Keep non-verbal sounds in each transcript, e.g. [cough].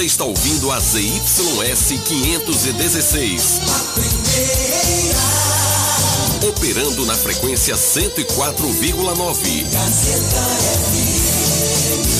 Você está ouvindo a ZYS 516. Operando na frequência 104,9.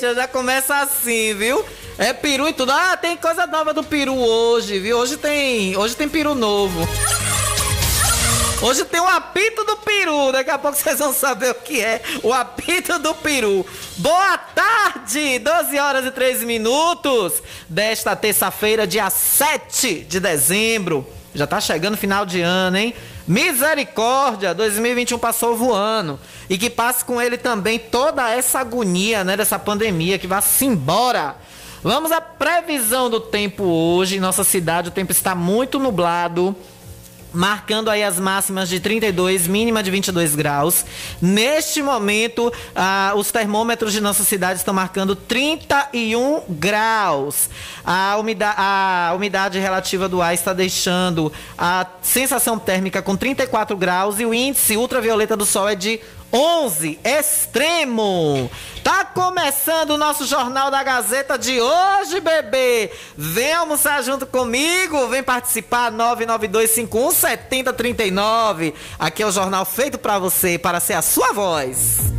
Já começa assim, viu? É peru e tudo. Ah, tem coisa nova do peru hoje, viu? Hoje tem, hoje tem peru novo. Hoje tem o apito do peru. Daqui a pouco vocês vão saber o que é o apito do peru. Boa tarde! 12 horas e 13 minutos desta terça-feira, dia 7 de dezembro. Já tá chegando final de ano, hein? Misericórdia, 2021 passou voando. E que passe com ele também toda essa agonia, né, dessa pandemia, que vá-se embora. Vamos à previsão do tempo hoje. Em nossa cidade o tempo está muito nublado marcando aí as máximas de 32, mínima de 22 graus. Neste momento, ah, os termômetros de nossa cidade estão marcando 31 graus. A umidade, a umidade relativa do ar está deixando a sensação térmica com 34 graus e o índice ultravioleta do sol é de 11 Extremo. Tá começando o nosso Jornal da Gazeta de hoje, bebê. Vem almoçar junto comigo, vem participar 992517039. Aqui é o jornal feito para você, para ser a sua voz.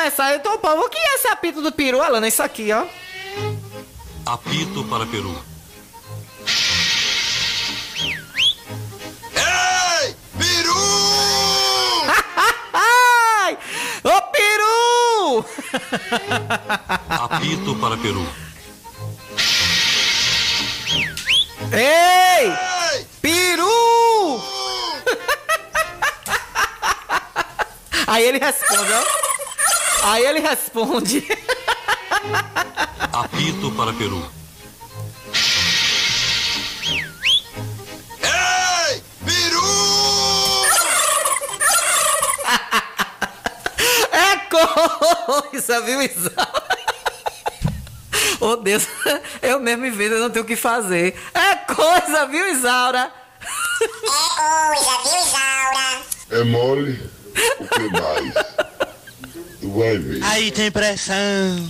Começar. Então, povo, o que é esse apito do peru, Alana? Isso aqui, ó. Apito para peru. Ei! Peru! Ai! Ô, peru! Apito para peru. Ei! Ei! Peru! Aí ele responde, ó. Aí ele responde. Apito para Peru. Ei! Peru! É coisa, viu, Isaura? Oh, Deus, eu mesmo em vida não tenho o que fazer. É coisa, viu, Isaura? É coisa, viu, Isaura? É mole. O que mais? Tu vai ver. Aí tem pressão.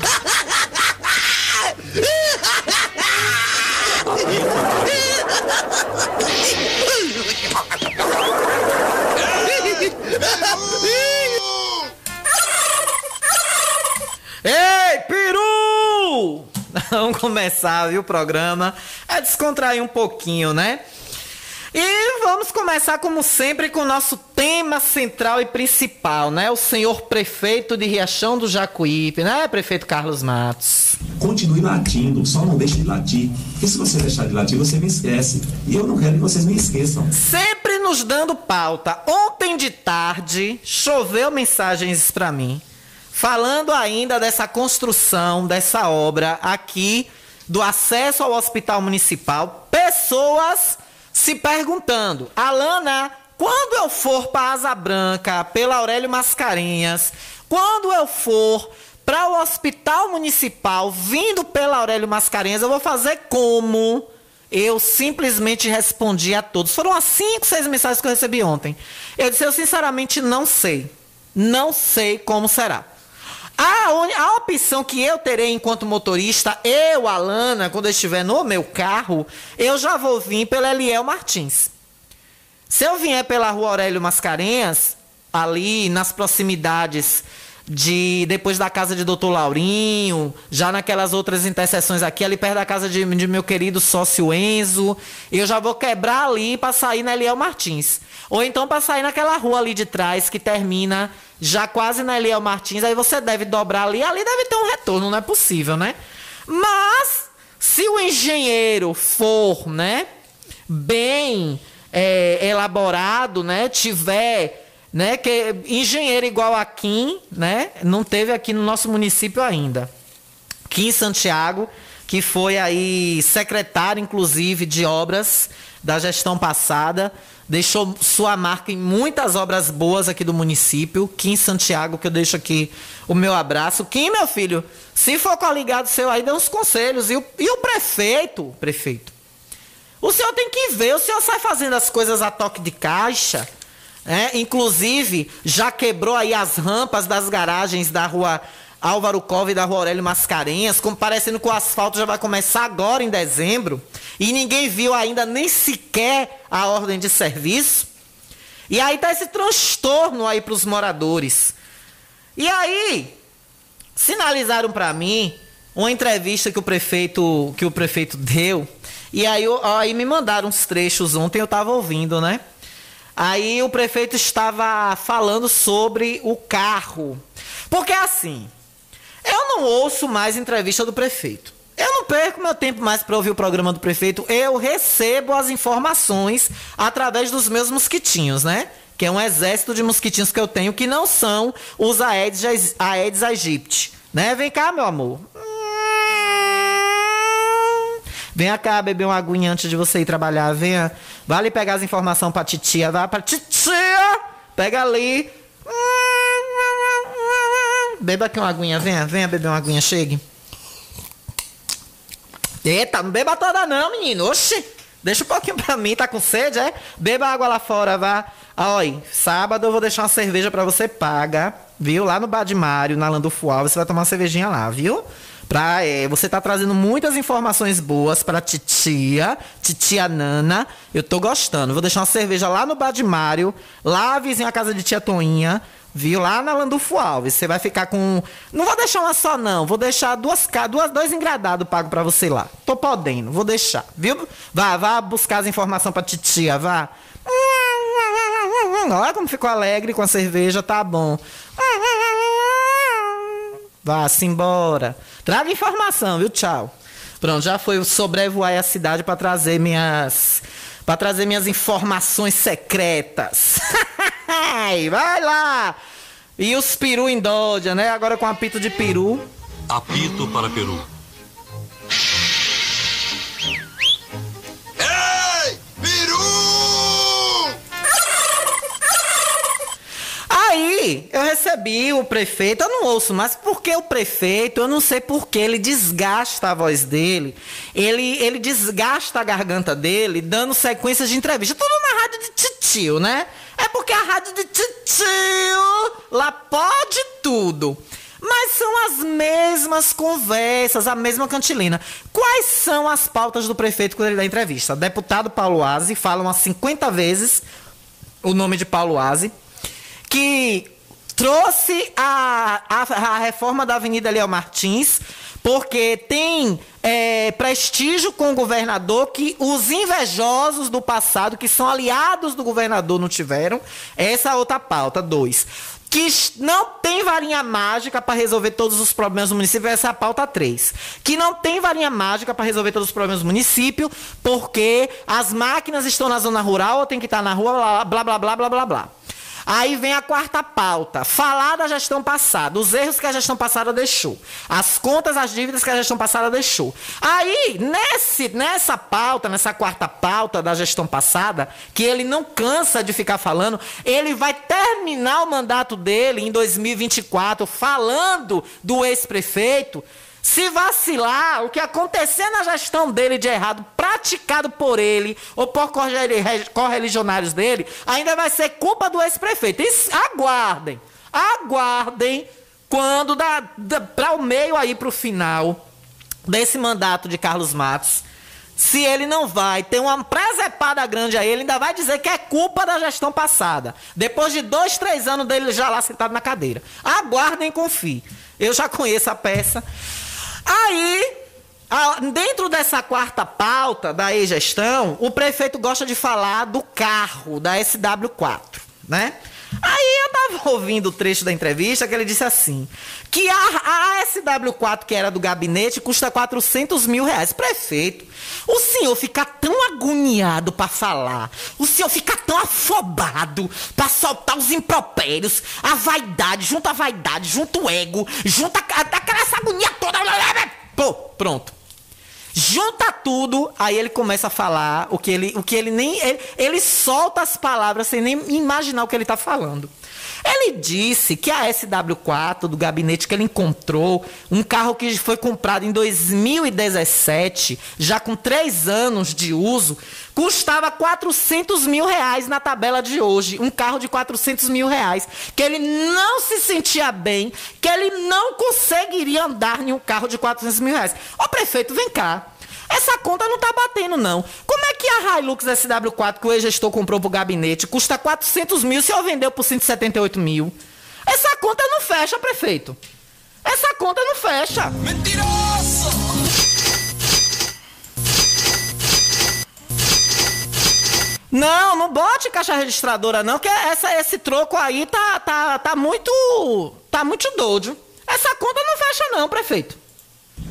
Ei, peru! Vamos começar, viu, o programa. É descontrair um pouquinho, né? E vamos começar, como sempre, com o nosso tema central e principal, né? O senhor prefeito de Riachão do Jacuípe, né, prefeito Carlos Matos? Continue latindo, só não deixe de latir. Porque se você deixar de latir, você me esquece. E eu não quero que vocês me esqueçam. Sempre nos dando pauta. Ontem de tarde, choveu mensagens para mim, falando ainda dessa construção, dessa obra aqui, do acesso ao hospital municipal. Pessoas se perguntando, Alana, quando eu for para Asa Branca, pela Aurélio Mascarenhas, quando eu for para o hospital municipal, vindo pela Aurélio Mascarenhas, eu vou fazer como? Eu simplesmente respondi a todos. Foram as cinco, seis mensagens que eu recebi ontem. Eu disse, eu sinceramente não sei. Não sei como será. A, uni- a opção que eu terei enquanto motorista, eu, Alana, quando eu estiver no meu carro, eu já vou vir pela Eliel Martins. Se eu vier pela rua Aurélio Mascarenhas, ali nas proximidades de depois da casa de Doutor Laurinho, já naquelas outras interseções aqui, ali perto da casa de, de meu querido sócio Enzo, eu já vou quebrar ali para sair na Eliel Martins. Ou então para sair naquela rua ali de trás que termina já quase na Eliel Martins, aí você deve dobrar ali, ali deve ter um retorno, não é possível, né? Mas se o engenheiro for, né, bem é, elaborado, né, tiver, né, que engenheiro igual a Kim, né, não teve aqui no nosso município ainda. Kim Santiago, que foi aí secretário, inclusive, de obras da gestão passada, deixou sua marca em muitas obras boas aqui do município. Kim Santiago, que eu deixo aqui o meu abraço. Kim, meu filho, se for coligado seu aí, dê uns conselhos. E o, e o prefeito, prefeito, o senhor tem que ver, o senhor sai fazendo as coisas a toque de caixa. né? inclusive, já quebrou aí as rampas das garagens da rua Álvaro Cova e da rua Aurélio Mascarenhas, parecendo que o asfalto já vai começar agora em dezembro. E ninguém viu ainda nem sequer a ordem de serviço. E aí tá esse transtorno aí para os moradores. E aí, sinalizaram para mim uma entrevista que o prefeito que o prefeito deu e aí, eu- aí me mandaram uns trechos ontem eu estava ouvindo né aí o prefeito estava falando sobre o carro porque assim eu não ouço mais entrevista do prefeito eu não perco meu tempo mais para ouvir o programa do prefeito eu recebo as informações através dos meus mosquitinhos né que é um exército de mosquitinhos que eu tenho que não são os Aedes, Aedes aegypti né vem cá meu amor Venha cá beber uma aguinha antes de você ir trabalhar. Venha. Vai ali pegar as informações pra titia. Vai pra titia. Pega ali. Beba aqui uma aguinha. Venha, venha beber uma aguinha. Chegue. Eita, não beba toda não, menino. Oxi. Deixa um pouquinho pra mim. Tá com sede, é? Beba água lá fora, vá. Ah, Olha, sábado eu vou deixar uma cerveja pra você paga. Viu? Lá no Bar de Mário, na Landulfo Alves. Você vai tomar uma cervejinha lá, viu? Pra, é, você tá trazendo muitas informações boas pra titia, titia Nana. Eu tô gostando. Vou deixar uma cerveja lá no Bar de Mário, lá vizinho à casa de tia Toinha, viu? Lá na Landulfo Alves. Você vai ficar com. Não vou deixar uma só, não. Vou deixar duas, duas dois engradados pago pra você lá. Tô podendo, vou deixar, viu? Vá, vá buscar as informações pra titia, vá. Olha como ficou alegre com a cerveja, tá bom. Vá-se embora. Traga informação, viu? Tchau. Pronto, já foi sobrevoar a cidade para trazer minhas para trazer minhas informações secretas. [laughs] Vai lá. E os peru em né? Agora com apito de peru. Apito para peru. Eu recebi o prefeito, eu não ouço mais, porque o prefeito, eu não sei porque ele desgasta a voz dele, ele, ele desgasta a garganta dele, dando sequências de entrevista, tudo na rádio de titio, né? É porque a rádio de titio, lá pode tudo. Mas são as mesmas conversas, a mesma cantilena. Quais são as pautas do prefeito quando ele dá entrevista? Deputado Paulo Aze, fala umas 50 vezes o nome de Paulo Aze que trouxe a, a, a reforma da Avenida Leal Martins, porque tem é, prestígio com o governador que os invejosos do passado, que são aliados do governador, não tiveram. Essa é outra pauta. Dois. Que não tem varinha mágica para resolver todos os problemas do município, essa é a pauta 3. Que não tem varinha mágica para resolver todos os problemas do município, porque as máquinas estão na zona rural ou tem que estar na rua, blá blá blá blá blá blá. Aí vem a quarta pauta, falar da gestão passada, os erros que a gestão passada deixou, as contas, as dívidas que a gestão passada deixou. Aí, nesse, nessa pauta, nessa quarta pauta da gestão passada, que ele não cansa de ficar falando, ele vai terminar o mandato dele em 2024 falando do ex-prefeito se vacilar, o que acontecer na gestão dele de errado, praticado por ele ou por correligionários dele, ainda vai ser culpa do ex-prefeito. Aguardem, aguardem quando dá, dá para o meio aí para o final desse mandato de Carlos Matos. Se ele não vai ter uma presepada grande a ele, ainda vai dizer que é culpa da gestão passada. Depois de dois, três anos dele já lá sentado na cadeira. Aguardem e confiem. Eu já conheço a peça. Aí, dentro dessa quarta pauta da e-gestão, o prefeito gosta de falar do carro da SW4, né? Aí eu tava ouvindo o trecho da entrevista que ele disse assim: que a, a SW4, que era do gabinete, custa 400 mil reais. Prefeito, o senhor fica tão agoniado para falar, o senhor fica tão afobado para soltar os impropérios, a vaidade, junto a vaidade, junto o ego, junto a, aquela essa agonia toda. Pô, pronto. Junta tudo, aí ele começa a falar o que ele, o que ele nem. Ele, ele solta as palavras sem nem imaginar o que ele está falando. Ele disse que a SW4 do gabinete que ele encontrou, um carro que foi comprado em 2017, já com três anos de uso, custava 400 mil reais na tabela de hoje. Um carro de 400 mil reais. Que ele não se sentia bem, que ele não conseguiria andar em um carro de 400 mil reais. Ô prefeito, vem cá. Essa conta não tá batendo, não. Como é que a Hilux SW4 que o ex-gestor comprou pro gabinete custa 400 mil se eu vendeu por 178 mil? Essa conta não fecha, prefeito. Essa conta não fecha. Mentiroso! Não, não bote caixa registradora não, que essa, esse troco aí tá, tá, tá muito, tá muito doido. Essa conta não fecha não, prefeito.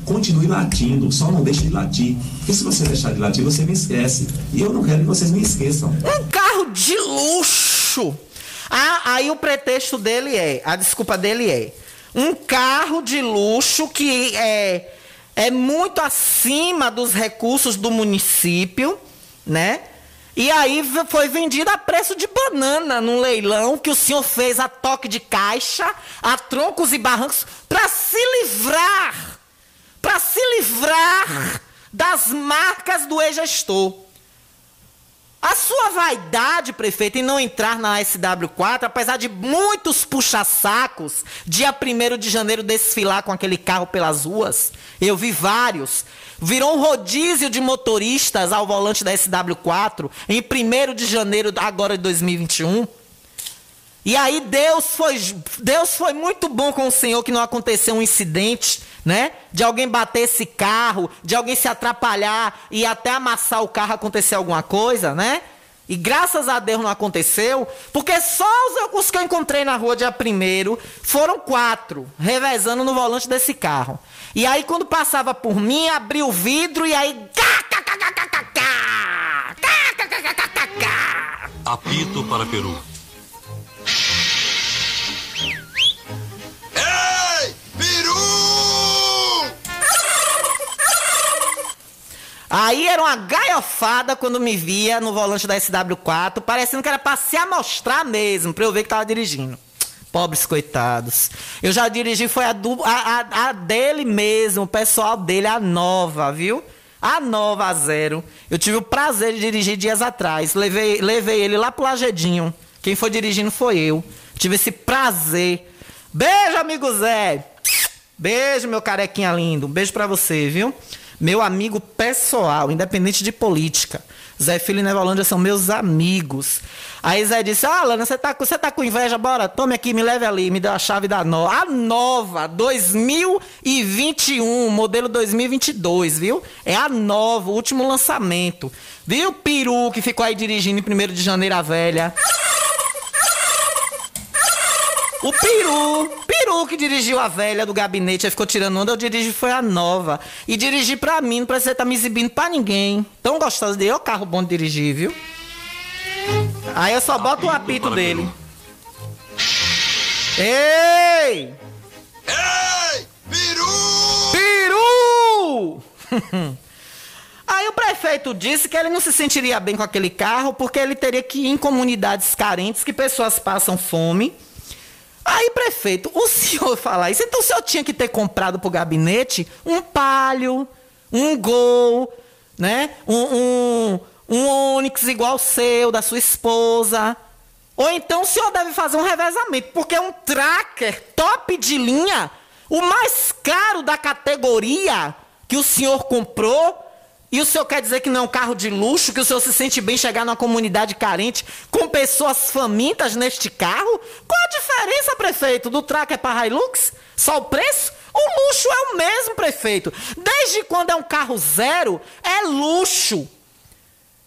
Continue latindo, só não deixe de latir. Porque se você deixar de latir, você me esquece. E eu não quero que vocês me esqueçam. Um carro de luxo. Ah, aí o pretexto dele é, a desculpa dele é, um carro de luxo que é, é muito acima dos recursos do município, né? E aí foi vendido a preço de banana num leilão que o senhor fez a toque de caixa, a troncos e barrancos, para se livrar para se livrar das marcas do ex-gestor. A sua vaidade, prefeito, em não entrar na SW4, apesar de muitos puxa-sacos, dia 1 de janeiro desfilar com aquele carro pelas ruas, eu vi vários, virou um rodízio de motoristas ao volante da SW4 em 1 de janeiro agora de 2021. E aí Deus foi, Deus foi muito bom com o Senhor que não aconteceu um incidente né? De alguém bater esse carro, de alguém se atrapalhar e até amassar o carro acontecer alguma coisa, né? E graças a Deus não aconteceu, porque só os, os que eu encontrei na rua dia primeiro foram quatro, revezando no volante desse carro. E aí quando passava por mim, abria o vidro e aí. Apito para Peru. Aí era uma gaiofada quando me via no volante da SW4, parecendo que era pra se amostrar mesmo, pra eu ver que tava dirigindo. Pobres coitados. Eu já dirigi, foi a, a, a, a dele mesmo, o pessoal dele, a nova, viu? A nova a zero. Eu tive o prazer de dirigir dias atrás. Levei, levei ele lá pro Lagedinho. Quem foi dirigindo foi eu. Tive esse prazer. Beijo, amigo Zé. Beijo, meu carequinha lindo. Um beijo pra você, viu? Meu amigo pessoal, independente de política. Zé Filho e Nevolândia são meus amigos. Aí Zé disse: Ah, Lana, você tá, com- você tá com inveja? Bora, tome aqui, me leve ali. Me deu a chave da nova. A nova, 2021, modelo 2022, viu? É a nova, o último lançamento. Viu, Peru, que ficou aí dirigindo em 1 de janeiro a velha? O Peru, Peru que dirigiu a velha do gabinete, aí ficou tirando onda, eu dirigi foi a nova. E dirigi pra mim, não precisa estar me exibindo pra ninguém. Tão gostoso de eu, carro bom de dirigir, viu? Aí eu só boto o apito dele. Ei! Ei, peru! Peru! [laughs] Aí o prefeito disse que ele não se sentiria bem com aquele carro porque ele teria que ir em comunidades carentes que pessoas passam fome. Aí, prefeito, o senhor [laughs] fala isso, então o senhor tinha que ter comprado pro gabinete um palio, um gol, né? Um, um, um Onix igual o seu, da sua esposa. Ou então o senhor deve fazer um revezamento, porque um tracker top de linha, o mais caro da categoria que o senhor comprou, e o senhor quer dizer que não é um carro de luxo, que o senhor se sente bem chegar numa comunidade carente com pessoas famintas neste carro? Qual a diferença, prefeito, do tracker para Hilux? Só o preço? O luxo é o mesmo, prefeito. Desde quando é um carro zero, é luxo.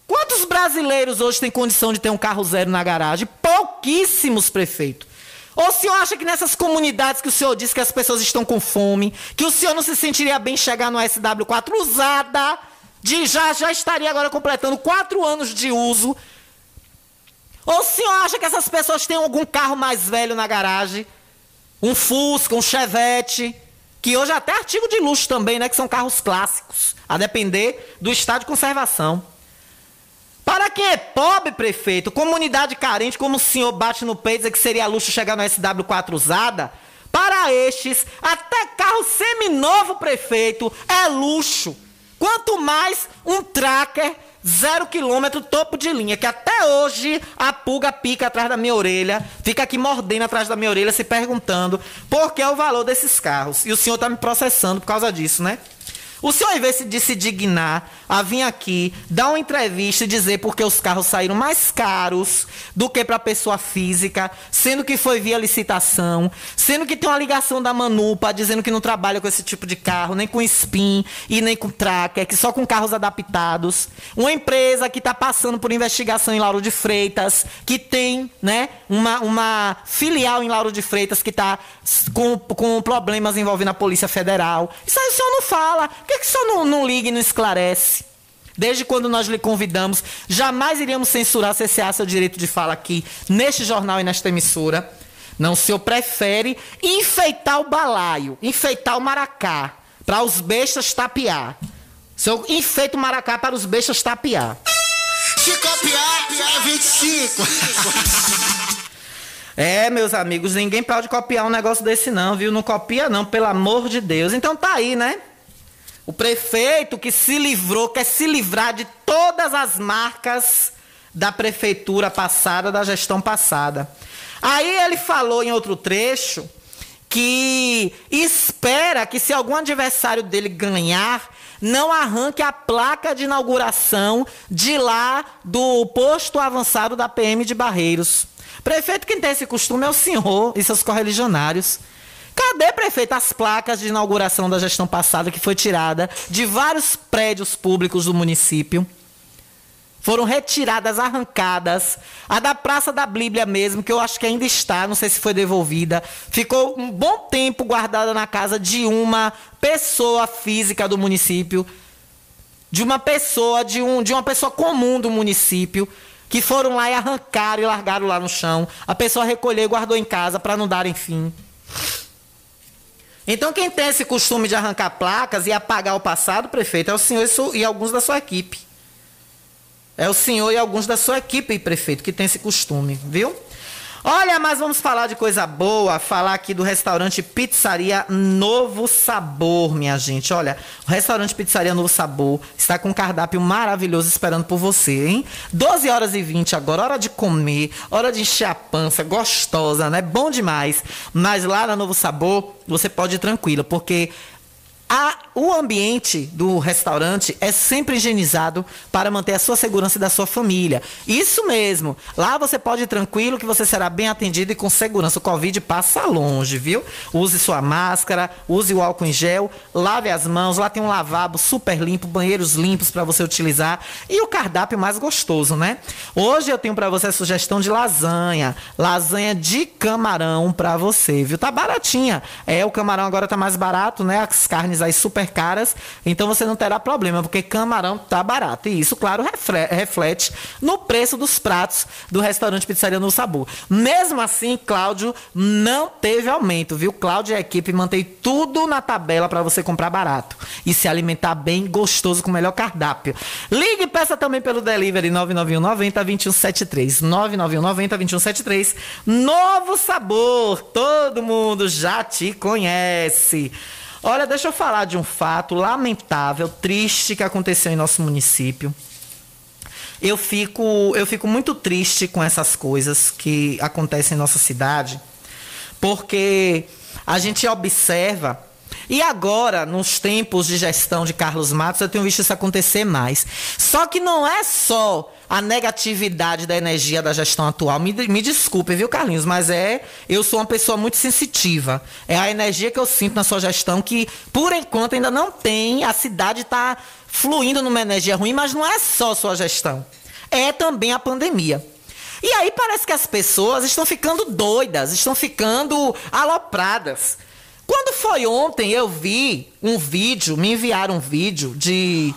Quantos brasileiros hoje têm condição de ter um carro zero na garagem? Pouquíssimos, prefeito. Ou o senhor acha que nessas comunidades que o senhor disse que as pessoas estão com fome, que o senhor não se sentiria bem chegar no SW4 usada, de já já estaria agora completando quatro anos de uso? Ou o senhor acha que essas pessoas têm algum carro mais velho na garagem? Um Fusca, um Chevette, que hoje é até artigo de luxo também, né? Que são carros clássicos, a depender do estado de conservação. Para quem é pobre, prefeito, comunidade carente, como o senhor bate no peito dizer que seria luxo chegar no SW4 usada, para estes, até carro seminovo, prefeito, é luxo. Quanto mais um tracker zero quilômetro topo de linha, que até hoje a pulga pica atrás da minha orelha, fica aqui mordendo atrás da minha orelha, se perguntando por que é o valor desses carros. E o senhor está me processando por causa disso, né? O senhor, em vez de se dignar a vir aqui, dar uma entrevista e dizer porque os carros saíram mais caros do que para pessoa física, sendo que foi via licitação, sendo que tem uma ligação da Manupa dizendo que não trabalha com esse tipo de carro, nem com spin e nem com tracker, que só com carros adaptados. Uma empresa que está passando por investigação em Lauro de Freitas, que tem né, uma, uma filial em Lauro de Freitas que está com, com problemas envolvendo a Polícia Federal. Isso aí o senhor não fala. Por que, que o senhor não, não liga e não esclarece? Desde quando nós lhe convidamos, jamais iríamos censurar, cessear seu direito de fala aqui, neste jornal e nesta emissora. Não, o senhor prefere enfeitar o balaio, enfeitar o maracá, para os bestas tapear. O senhor enfeita o maracá para os bestas tapear. Se copiar, é 25. [laughs] É, meus amigos, ninguém pode copiar um negócio desse não, viu? Não copia não, pelo amor de Deus. Então tá aí, né? O prefeito que se livrou, quer se livrar de todas as marcas da prefeitura passada, da gestão passada. Aí ele falou em outro trecho que espera que se algum adversário dele ganhar, não arranque a placa de inauguração de lá do posto avançado da PM de Barreiros. Prefeito, quem tem esse costume é o senhor e seus correligionários. Cadê, prefeito, as placas de inauguração da gestão passada que foi tirada de vários prédios públicos do município? Foram retiradas, arrancadas. A da Praça da Bíblia mesmo, que eu acho que ainda está, não sei se foi devolvida. Ficou um bom tempo guardada na casa de uma pessoa física do município. De uma pessoa, de, um, de uma pessoa comum do município. Que foram lá e arrancaram e largaram lá no chão. A pessoa recolheu e guardou em casa para não darem fim. Então, quem tem esse costume de arrancar placas e apagar o passado, prefeito, é o senhor e, alguns da sua equipe. É o senhor e alguns da sua equipe, prefeito, que tem esse costume, viu? Olha, mas vamos falar de coisa boa, falar aqui do restaurante Pizzaria Novo Sabor, minha gente. Olha, o restaurante Pizzaria Novo Sabor está com um cardápio maravilhoso esperando por você, hein? 12 horas e 20 agora, hora de comer, hora de encher a pança, gostosa, né? Bom demais. Mas lá na Novo Sabor, você pode ir tranquila, porque a o ambiente do restaurante é sempre higienizado para manter a sua segurança e da sua família. Isso mesmo. Lá você pode ir tranquilo que você será bem atendido e com segurança. O Covid passa longe, viu? Use sua máscara, use o álcool em gel, lave as mãos. Lá tem um lavabo super limpo, banheiros limpos para você utilizar e o cardápio mais gostoso, né? Hoje eu tenho para você a sugestão de lasanha, lasanha de camarão para você, viu? Tá baratinha. É, o camarão agora tá mais barato, né? As carnes aí super caras, então você não terá problema, porque camarão tá barato. E isso, claro, refle- reflete no preço dos pratos do restaurante Pizzaria no Sabor. Mesmo assim, Cláudio não teve aumento, viu? Cláudio e a equipe mantém tudo na tabela para você comprar barato e se alimentar bem gostoso com o melhor cardápio. Ligue e peça também pelo delivery 991 90 2173. 991 90 2173. Novo sabor, todo mundo já te conhece. Olha, deixa eu falar de um fato lamentável, triste que aconteceu em nosso município. Eu fico, eu fico muito triste com essas coisas que acontecem em nossa cidade, porque a gente observa e agora, nos tempos de gestão de Carlos Matos, eu tenho visto isso acontecer mais. Só que não é só a negatividade da energia da gestão atual. Me, me desculpe, viu, Carlinhos? Mas é. Eu sou uma pessoa muito sensitiva. É a energia que eu sinto na sua gestão que, por enquanto, ainda não tem. A cidade está fluindo numa energia ruim, mas não é só sua gestão. É também a pandemia. E aí parece que as pessoas estão ficando doidas, estão ficando alopradas. Quando foi ontem, eu vi um vídeo, me enviaram um vídeo de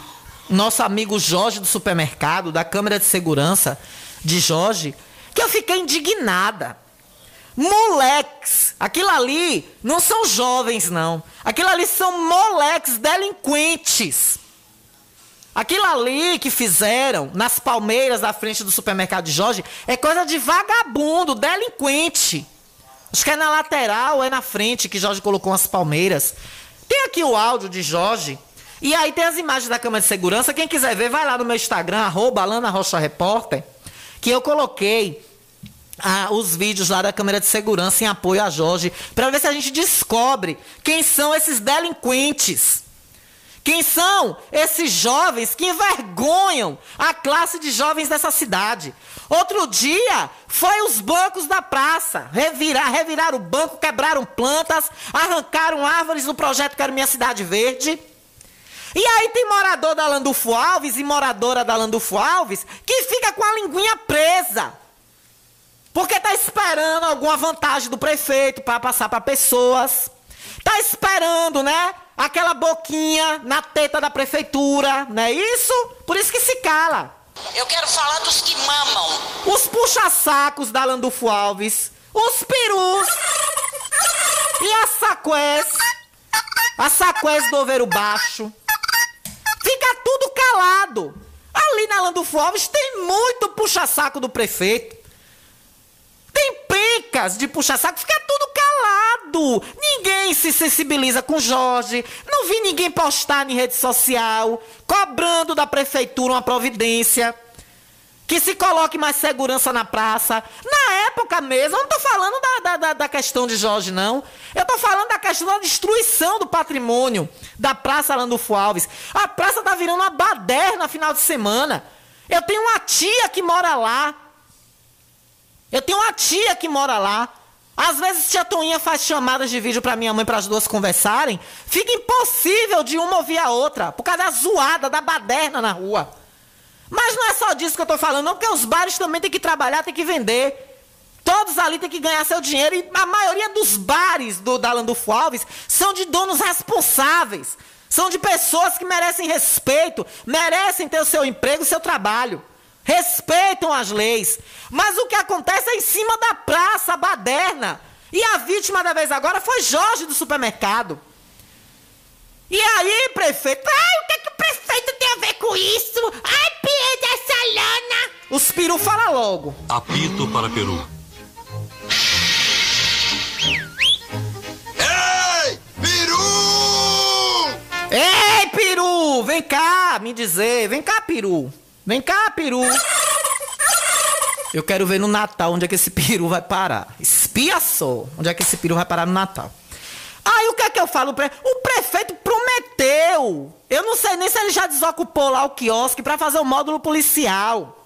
nosso amigo Jorge do supermercado, da câmera de segurança de Jorge, que eu fiquei indignada. Moleques, aquilo ali não são jovens, não. Aquilo ali são moleques delinquentes. Aquilo ali que fizeram nas palmeiras da frente do supermercado de Jorge é coisa de vagabundo, delinquente. Acho que é na lateral, é na frente que Jorge colocou as palmeiras. Tem aqui o áudio de Jorge. E aí tem as imagens da câmera de segurança. Quem quiser ver, vai lá no meu Instagram, arroba Alana Rocha Repórter, que eu coloquei ah, os vídeos lá da câmera de segurança em apoio a Jorge, para ver se a gente descobre quem são esses delinquentes. Quem são esses jovens que envergonham a classe de jovens dessa cidade? Outro dia foi os bancos da praça. Revirar, reviraram o banco, quebraram plantas, arrancaram árvores no projeto Quero Minha Cidade Verde. E aí tem morador da Landulfo Alves e moradora da Landulfo Alves que fica com a linguinha presa. Porque tá esperando alguma vantagem do prefeito para passar para pessoas. Tá esperando, né? Aquela boquinha na teta da prefeitura, não é isso? Por isso que se cala. Eu quero falar dos que mamam. Os puxa-sacos da Landulfo Alves, os perus e as saqués, as saqués do Overu Baixo. Fica tudo calado. Ali na Landulfo Alves tem muito puxa-saco do prefeito. Tem pencas de puxa-saco, fica tudo Ninguém se sensibiliza com Jorge. Não vi ninguém postar em rede social cobrando da prefeitura uma providência. Que se coloque mais segurança na praça. Na época mesmo, eu não tô falando da, da, da, questão de Jorge, não. Eu tô falando da questão da destruição do patrimônio da Praça Landulfo Alves. A praça tá virando uma baderna final de semana. Eu tenho uma tia que mora lá. Eu tenho uma tia que mora lá. Às vezes tia Toninha faz chamadas de vídeo pra minha mãe para as duas conversarem. Fica impossível de uma ouvir a outra, por causa da zoada, da baderna na rua. Mas não é só disso que eu tô falando, não, porque os bares também têm que trabalhar, têm que vender. Todos ali têm que ganhar seu dinheiro. E a maioria dos bares do da Landulfo Alves são de donos responsáveis. São de pessoas que merecem respeito, merecem ter o seu emprego, o seu trabalho respeitam as leis. Mas o que acontece é em cima da praça, a baderna. E a vítima da vez agora foi Jorge do supermercado. E aí, prefeito? Ai, o que, é que o prefeito tem a ver com isso? Ai, Pedro, essa lana! Os peru fala logo. Apito para Peru. Ei, peru! Ei, peru! Vem cá me dizer. Vem cá, peru. Vem cá, peru. Eu quero ver no Natal onde é que esse peru vai parar. Espia só onde é que esse peru vai parar no Natal. Aí o que é que eu falo? O prefeito prometeu. Eu não sei nem se ele já desocupou lá o quiosque para fazer o módulo policial.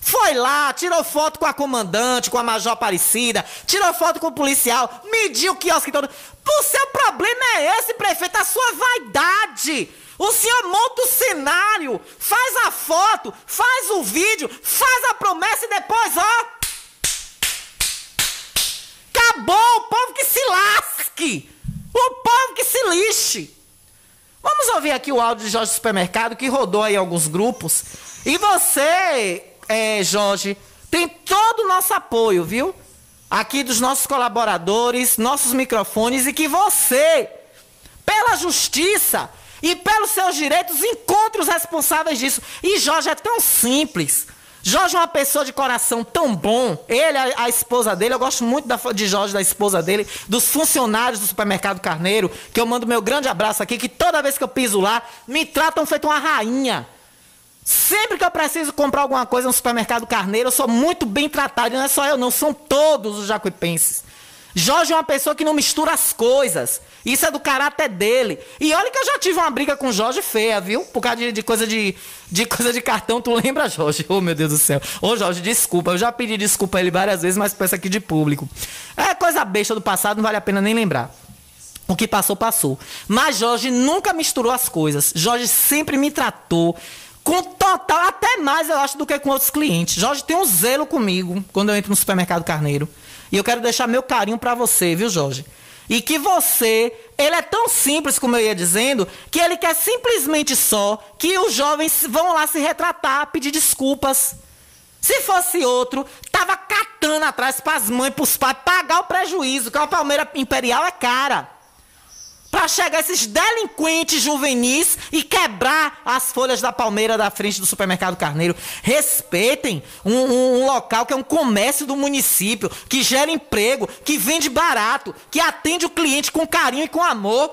Foi lá, tirou foto com a comandante, com a Major Aparecida, tirou foto com o policial, mediu o quiosque todo. O seu problema é esse, prefeito, a sua vaidade. O senhor monta o cenário, faz a foto, faz o vídeo, faz a promessa e depois, ó. Acabou, o povo que se lasque. O povo que se lixe. Vamos ouvir aqui o áudio de Jorge Supermercado, que rodou aí alguns grupos. E você, é, Jorge, tem todo o nosso apoio, viu? Aqui dos nossos colaboradores, nossos microfones, e que você, pela justiça e pelos seus direitos, encontre os responsáveis disso. E Jorge é tão simples. Jorge é uma pessoa de coração tão bom. Ele, a, a esposa dele, eu gosto muito da, de Jorge, da esposa dele, dos funcionários do supermercado Carneiro, que eu mando meu grande abraço aqui, que toda vez que eu piso lá, me tratam feito uma rainha. Sempre que eu preciso comprar alguma coisa no supermercado Carneiro, eu sou muito bem tratado. E não é só eu, não, são todos os jacuipenses. Jorge é uma pessoa que não mistura as coisas. Isso é do caráter dele. E olha que eu já tive uma briga com Jorge feia, viu? Por causa de, de coisa de, de coisa de cartão. Tu lembra, Jorge? Oh, meu Deus do céu. Ô, oh, Jorge, desculpa. Eu já pedi desculpa a ele várias vezes, mas peço aqui de público. É coisa besta do passado, não vale a pena nem lembrar. O que passou, passou. Mas Jorge nunca misturou as coisas. Jorge sempre me tratou com total, até mais eu acho, do que com outros clientes. Jorge tem um zelo comigo quando eu entro no supermercado Carneiro. E eu quero deixar meu carinho para você, viu, Jorge? E que você, ele é tão simples, como eu ia dizendo, que ele quer simplesmente só que os jovens vão lá se retratar, pedir desculpas. Se fosse outro, tava catando atrás para as mães, para os pais, pagar o prejuízo, que a Palmeira Imperial é cara para chegar esses delinquentes juvenis e quebrar as folhas da palmeira da frente do supermercado Carneiro. Respeitem um, um, um, local que é um comércio do município, que gera emprego, que vende barato, que atende o cliente com carinho e com amor.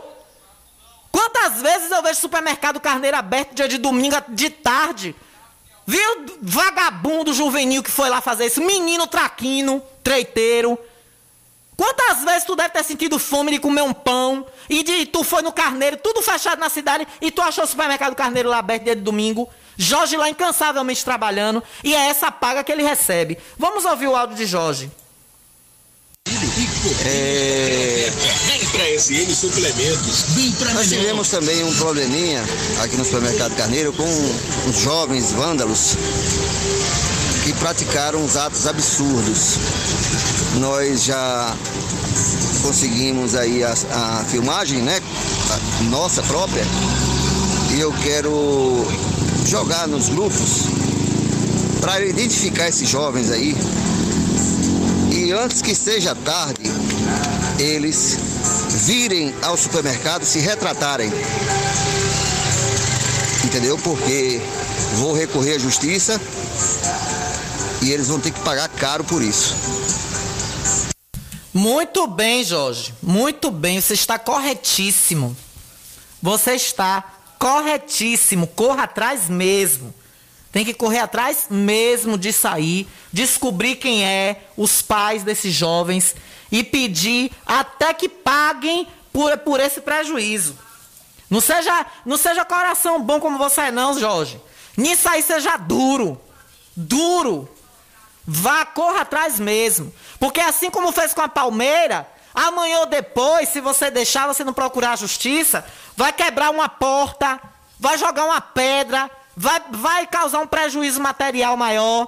Quantas vezes eu vejo supermercado Carneiro aberto dia de domingo de tarde? Viu vagabundo juvenil que foi lá fazer isso? Menino traquino, treiteiro Quantas vezes tu deve ter sentido fome de comer um pão e de tu foi no carneiro, tudo fechado na cidade e tu achou o supermercado carneiro lá aberto dia de domingo? Jorge lá incansavelmente trabalhando e é essa paga que ele recebe. Vamos ouvir o áudio de Jorge. É... Nós tivemos também um probleminha aqui no supermercado Carneiro com os jovens vândalos que praticaram uns atos absurdos. Nós já conseguimos aí a, a filmagem, né? A nossa própria. E eu quero jogar nos grupos para identificar esses jovens aí. E antes que seja tarde, eles virem ao supermercado se retratarem. Entendeu? Porque vou recorrer à justiça e eles vão ter que pagar caro por isso. Muito bem, Jorge. Muito bem. Você está corretíssimo. Você está corretíssimo. Corra atrás mesmo. Tem que correr atrás mesmo de sair, descobrir quem é os pais desses jovens e pedir até que paguem por, por esse prejuízo. Não seja, não seja coração bom como você é, não, Jorge. Nisso aí seja duro. Duro. Vá, corra atrás mesmo. Porque assim como fez com a Palmeira, amanhã ou depois, se você deixar, você não procurar a justiça, vai quebrar uma porta, vai jogar uma pedra, vai, vai causar um prejuízo material maior.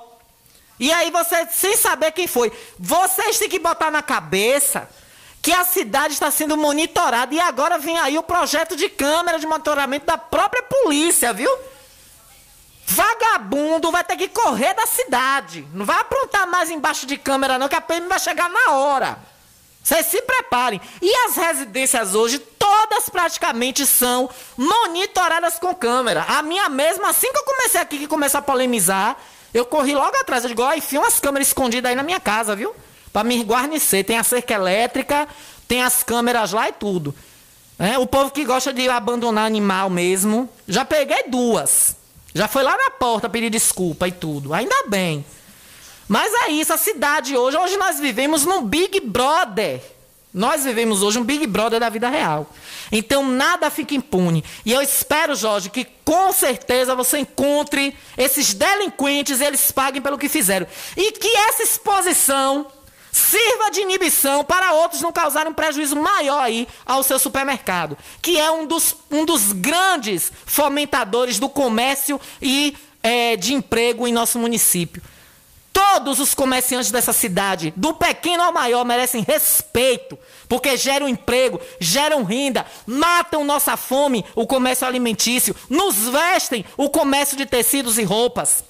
E aí você, sem saber quem foi, vocês têm que botar na cabeça que a cidade está sendo monitorada. E agora vem aí o projeto de câmera de monitoramento da própria polícia, viu? Vagabundo vai ter que correr da cidade. Não vai aprontar mais embaixo de câmera, não, que a PM vai chegar na hora. Vocês se preparem. E as residências hoje, todas praticamente são monitoradas com câmera. A minha mesma, assim que eu comecei aqui, que começou a polemizar, eu corri logo atrás. Eu digo, ó, enfia umas câmeras escondidas aí na minha casa, viu? Pra me guarnecer. Tem a cerca elétrica, tem as câmeras lá e tudo. É, o povo que gosta de abandonar animal mesmo, já peguei duas. Já foi lá na porta pedir desculpa e tudo. Ainda bem. Mas é isso, a cidade hoje, hoje nós vivemos num Big Brother. Nós vivemos hoje um Big Brother da vida real. Então nada fica impune. E eu espero, Jorge, que com certeza você encontre esses delinquentes e eles paguem pelo que fizeram. E que essa exposição sirva de inibição para outros não causarem um prejuízo maior aí ao seu supermercado, que é um dos, um dos grandes fomentadores do comércio e é, de emprego em nosso município. Todos os comerciantes dessa cidade, do pequeno ao maior, merecem respeito, porque geram emprego, geram renda, matam nossa fome, o comércio alimentício, nos vestem o comércio de tecidos e roupas.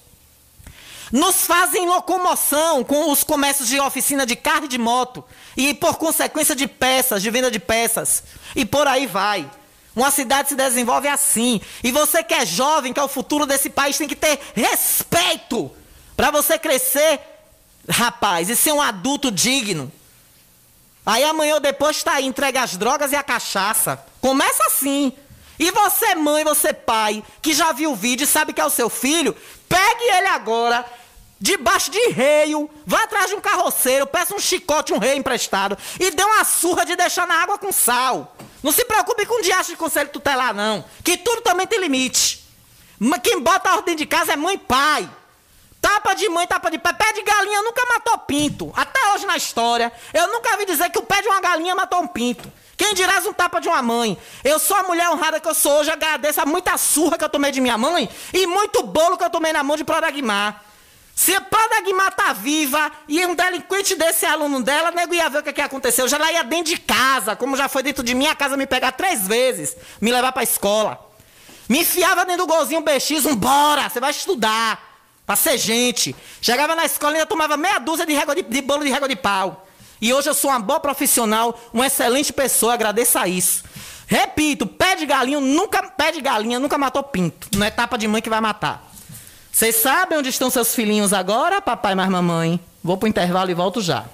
Nos fazem locomoção com os comércios de oficina de carro e de moto. E por consequência de peças, de venda de peças. E por aí vai. Uma cidade se desenvolve assim. E você que é jovem, que é o futuro desse país, tem que ter respeito. Para você crescer, rapaz, e ser um adulto digno. Aí amanhã ou depois está aí, entrega as drogas e a cachaça. Começa assim. E você, mãe, você, pai, que já viu o vídeo e sabe que é o seu filho, pegue ele agora, debaixo de reio, vá atrás de um carroceiro, peça um chicote, um rei emprestado e dê uma surra de deixar na água com sal. Não se preocupe com o diacho de conselho tutelar, não. Que tudo também tem limite. Quem bota a ordem de casa é mãe e pai. Tapa de mãe, tapa de pé. Pé de galinha nunca matou pinto. Até hoje na história. Eu nunca vi dizer que o pé de uma galinha matou um pinto. Quem dirá um tapa de uma mãe? Eu sou a mulher honrada que eu sou hoje, agradeço a muita surra que eu tomei de minha mãe e muito bolo que eu tomei na mão de Prodagmar. Se a Prodagmar tá viva e um delinquente desse é aluno dela, nego ia ver o que, que aconteceu. Já lá ia dentro de casa, como já foi dentro de minha casa me pegar três vezes, me levar pra escola. Me enfiava dentro do golzinho BX, vambora, você vai estudar. Pra ser gente. Chegava na escola e ainda tomava meia dúzia de, régua de, de bolo de régua de pau. E hoje eu sou uma boa profissional, uma excelente pessoa, agradeço a isso. Repito, pé de galinha nunca, pé de galinha nunca matou pinto. Não é tapa de mãe que vai matar. Vocês sabem onde estão seus filhinhos agora, papai mais mamãe? Vou pro intervalo e volto já.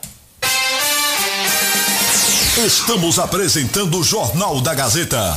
Estamos apresentando o Jornal da Gazeta.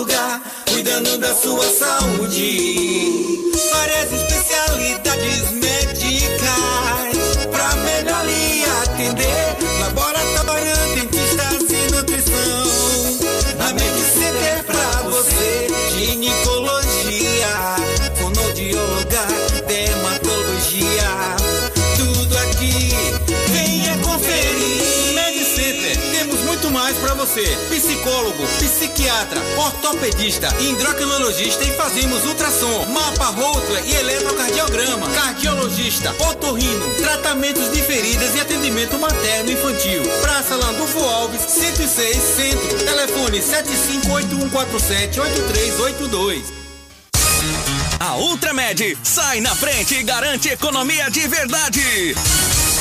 Lugar, cuidando da sua saúde. Várias especialidades médicas, pra melhor lhe atender. Laboratório, dentistas e nutrição. Na MedCenter pra você, ginecologia, fonoaudióloga, dermatologia. Tudo aqui, venha conferir. MedCenter, temos muito mais pra você. Psicólogo, psiquiatra, ortopedista, endocrinologista e fazemos ultrassom, mapa Holter e eletrocardiograma, cardiologista, otorrino, tratamentos de feridas e atendimento materno infantil. Praça Landulfo Alves, 106 Centro. Telefone 7581478382. A Ultramed sai na frente e garante economia de verdade.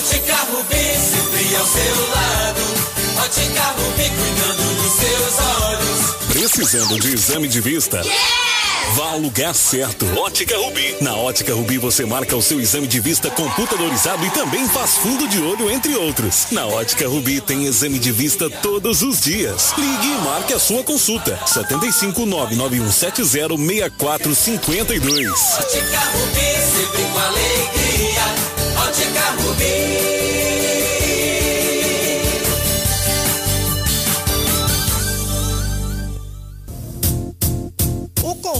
Ótica Rubi, sempre ao seu lado. Ótica Rubi, cuidando dos seus olhos. Precisando de exame de vista? Vá ao lugar certo. Ótica Rubi. Na Ótica Rubi você marca o seu exame de vista computadorizado e também faz fundo de olho, entre outros. Na Ótica Rubi tem exame de vista todos os dias. Ligue e marque a sua consulta. 75 99170 6452. Ótica Rubi, sempre com alegria.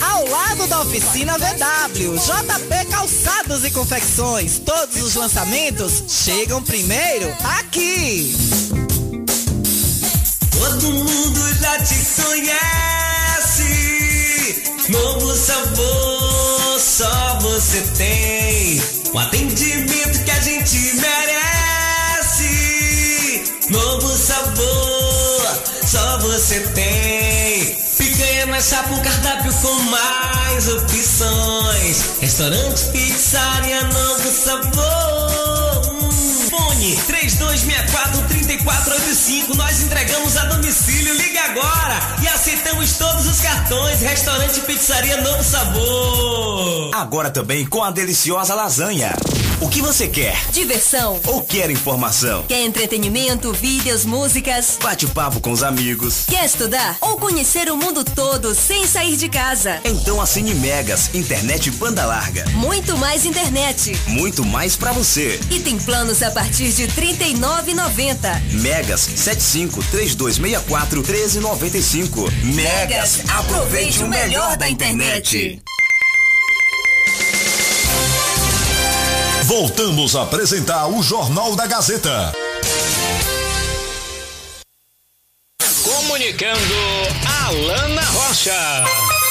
ao lado da oficina VW. JP Calçados e Confecções. Todos os lançamentos chegam primeiro aqui. Todo mundo já te conhece. Novo sabor, só você tem. O atendimento que a gente merece. Novo sabor, só você tem. Na chapa, um cardápio com mais opções. Restaurante, pizzaria, novo sabor. Hum, Fone 3264-3485. Nós entregamos a domicílio. Liga agora e aceitamos todos os cartões. Restaurante Pizzaria Novo Sabor. Agora também com a deliciosa lasanha. O que você quer? Diversão. Ou quer informação? Quer entretenimento, vídeos, músicas? Bate-papo com os amigos. Quer estudar? Ou conhecer o mundo todo sem sair de casa? Então assine Megas, internet banda larga. Muito mais internet. Muito mais pra você. E tem planos a partir de R$ 39,90. Megas 75 3264 1395. Megas, aproveite o melhor da internet. Voltamos a apresentar o Jornal da Gazeta. Comunicando Alana Rocha.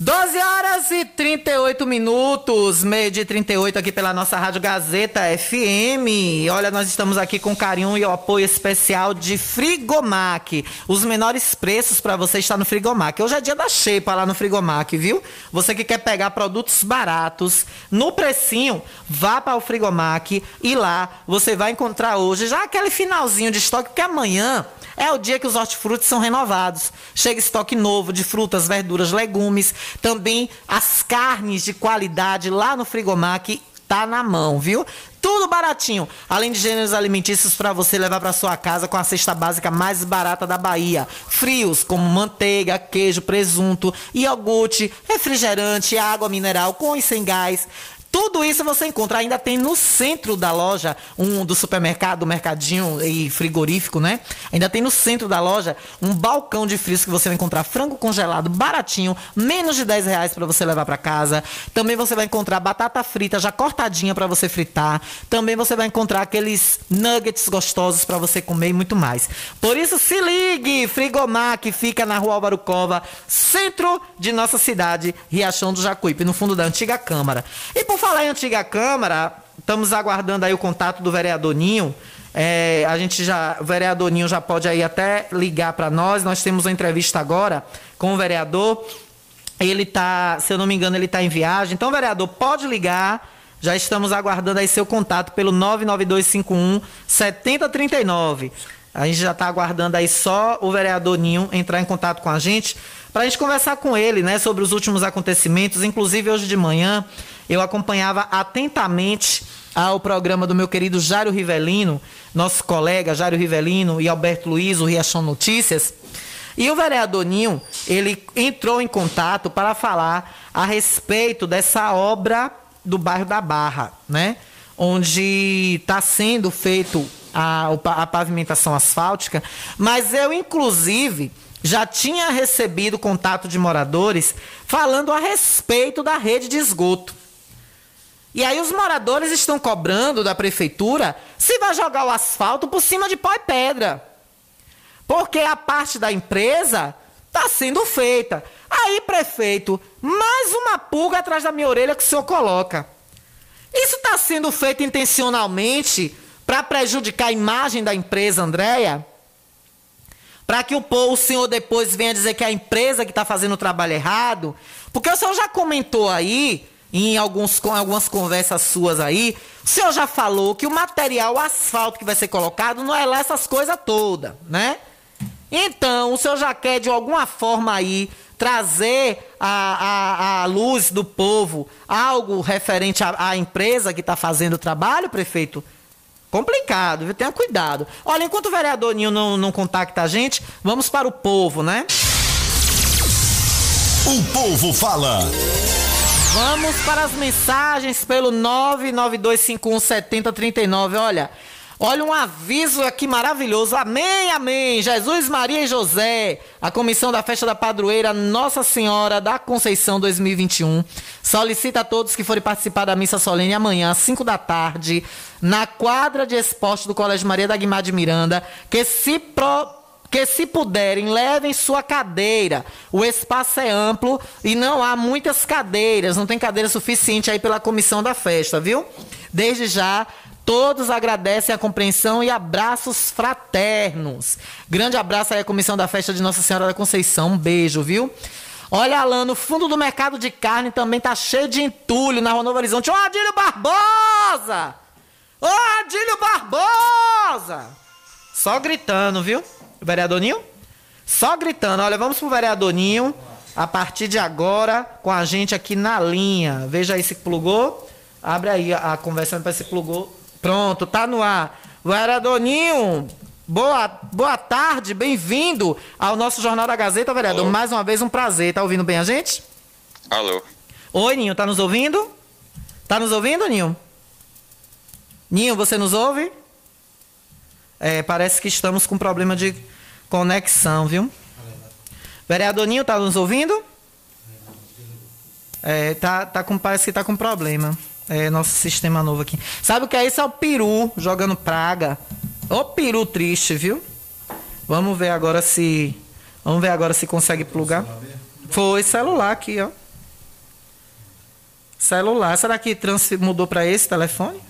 12 horas e 38 minutos, meio de 38 aqui pela nossa Rádio Gazeta FM. Olha, nós estamos aqui com carinho e o apoio especial de Frigomac. Os menores preços para você estar no Frigomac. Hoje é dia da xepa lá no Frigomac, viu? Você que quer pegar produtos baratos no precinho, vá para o Frigomac e lá você vai encontrar hoje já aquele finalzinho de estoque, porque amanhã é o dia que os hortifrutis são renovados. Chega estoque novo de frutas, verduras, legumes, também as carnes de qualidade lá no Frigomac tá na mão, viu? Tudo baratinho, além de gêneros alimentícios para você levar para sua casa com a cesta básica mais barata da Bahia. Frios como manteiga, queijo, presunto, iogurte, refrigerante, água mineral com e sem gás. Tudo isso você encontra, ainda tem no centro da loja, um do supermercado, mercadinho e frigorífico, né? Ainda tem no centro da loja um balcão de frios que você vai encontrar frango congelado baratinho, menos de 10 reais para você levar para casa. Também você vai encontrar batata frita já cortadinha para você fritar. Também você vai encontrar aqueles nuggets gostosos para você comer e muito mais. Por isso se ligue, Frigomar que fica na Rua Álvaro Cova, centro de nossa cidade, Riachão do Jacuípe, no fundo da antiga Câmara. E por falar em antiga Câmara, estamos aguardando aí o contato do vereador Ninho. É, a gente já, o vereador Ninho já pode aí até ligar para nós. Nós temos uma entrevista agora com o vereador. Ele tá, se eu não me engano, ele está em viagem. Então, vereador, pode ligar. Já estamos aguardando aí seu contato pelo 99251 7039. A gente já está aguardando aí só o vereador Ninho entrar em contato com a gente para a gente conversar com ele, né, sobre os últimos acontecimentos. Inclusive hoje de manhã eu acompanhava atentamente ao programa do meu querido Jário Rivelino, nosso colega Jário Rivelino e Alberto Luiz, o Riachão Notícias. E o vereador Ninho, ele entrou em contato para falar a respeito dessa obra do bairro da Barra, né? Onde está sendo feito a, a pavimentação asfáltica, mas eu, inclusive, já tinha recebido contato de moradores falando a respeito da rede de esgoto. E aí os moradores estão cobrando da prefeitura se vai jogar o asfalto por cima de pó e pedra. Porque a parte da empresa está sendo feita. Aí, prefeito, mais uma pulga atrás da minha orelha que o senhor coloca. Isso está sendo feito intencionalmente para prejudicar a imagem da empresa, Andréia? Para que o, o senhor depois venha dizer que é a empresa que está fazendo o trabalho errado? Porque o senhor já comentou aí, em alguns, algumas conversas suas aí, o senhor já falou que o material o asfalto que vai ser colocado não é lá essas coisas todas, né? Então, o senhor já quer de alguma forma aí trazer à, luz do povo algo referente à empresa que está fazendo o trabalho, prefeito? Complicado, viu? Tenha cuidado. Olha, enquanto o vereador Ninho não, não contacta a gente, vamos para o povo, né? O povo fala. Vamos para as mensagens pelo 992517039. Olha, olha um aviso aqui maravilhoso. Amém, amém. Jesus, Maria e José. A comissão da festa da padroeira Nossa Senhora da Conceição 2021 solicita a todos que forem participar da missa solene amanhã às 5 da tarde na quadra de esporte do Colégio Maria da Guimar de Miranda que se pro que se puderem, levem sua cadeira. O espaço é amplo e não há muitas cadeiras, não tem cadeira suficiente aí pela comissão da festa, viu? Desde já, todos agradecem a compreensão e abraços fraternos. Grande abraço aí à comissão da festa de Nossa Senhora da Conceição. Um beijo, viu? Olha, Alan, no fundo do mercado de carne também tá cheio de entulho na Rua Novo Horizonte. Ô, Adílio Barbosa! Ô, Adílio Barbosa! Só gritando, viu? Vereador Ninho? Só gritando. Olha, vamos pro vereador Ninho. A partir de agora, com a gente aqui na linha. Veja aí se plugou. Abre aí a, a conversando para se plugou. Pronto, tá no ar. Vereador Ninho, boa, boa tarde, bem-vindo ao nosso Jornal da Gazeta, vereador. Alô. Mais uma vez, um prazer. Tá ouvindo bem a gente? Alô. Oi, Ninho, tá nos ouvindo? Tá nos ouvindo, Ninho? Ninho, você nos ouve? É, parece que estamos com problema de conexão, viu? Vereador Ninho, tá nos ouvindo? É, tá, tá com, parece que tá com problema. É, nosso sistema novo aqui. Sabe o que é isso? É o peru jogando praga. Ô peru triste, viu? Vamos ver agora se. Vamos ver agora se consegue plugar. Foi celular aqui, ó. Celular. Será que trans mudou para esse telefone?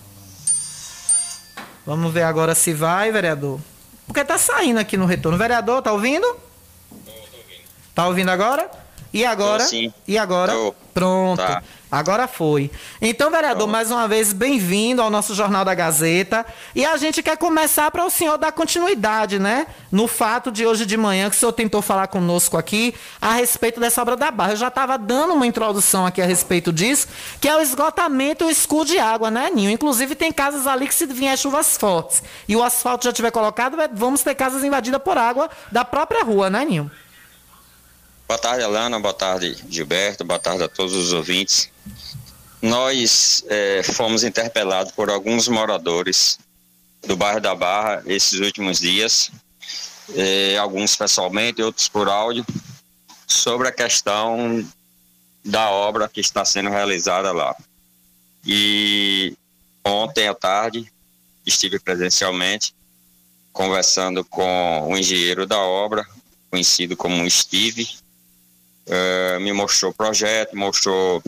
Vamos ver agora se vai, vereador. Porque tá saindo aqui no retorno. Vereador, tá ouvindo? Tô, tô ouvindo. Tá ouvindo agora? E agora? Tô, sim. E agora? Tô. Pronto. Tá. Agora foi. Então, vereador, Tô. mais uma vez, bem-vindo ao nosso Jornal da Gazeta. E a gente quer começar para o senhor dar continuidade, né? No fato de hoje de manhã que o senhor tentou falar conosco aqui a respeito dessa obra da barra. Eu já estava dando uma introdução aqui a respeito disso, que é o esgotamento e o escudo de água, né, Ninho? Inclusive, tem casas ali que se vier chuvas fortes e o asfalto já tiver colocado, vamos ter casas invadidas por água da própria rua, né, Ninho? Boa tarde, Alana. Boa tarde, Gilberto. Boa tarde a todos os ouvintes. Nós é, fomos interpelados por alguns moradores do bairro da Barra esses últimos dias, é, alguns pessoalmente, outros por áudio, sobre a questão da obra que está sendo realizada lá. E ontem à tarde estive presencialmente conversando com o engenheiro da obra, conhecido como Steve, uh, me mostrou o projeto, mostrou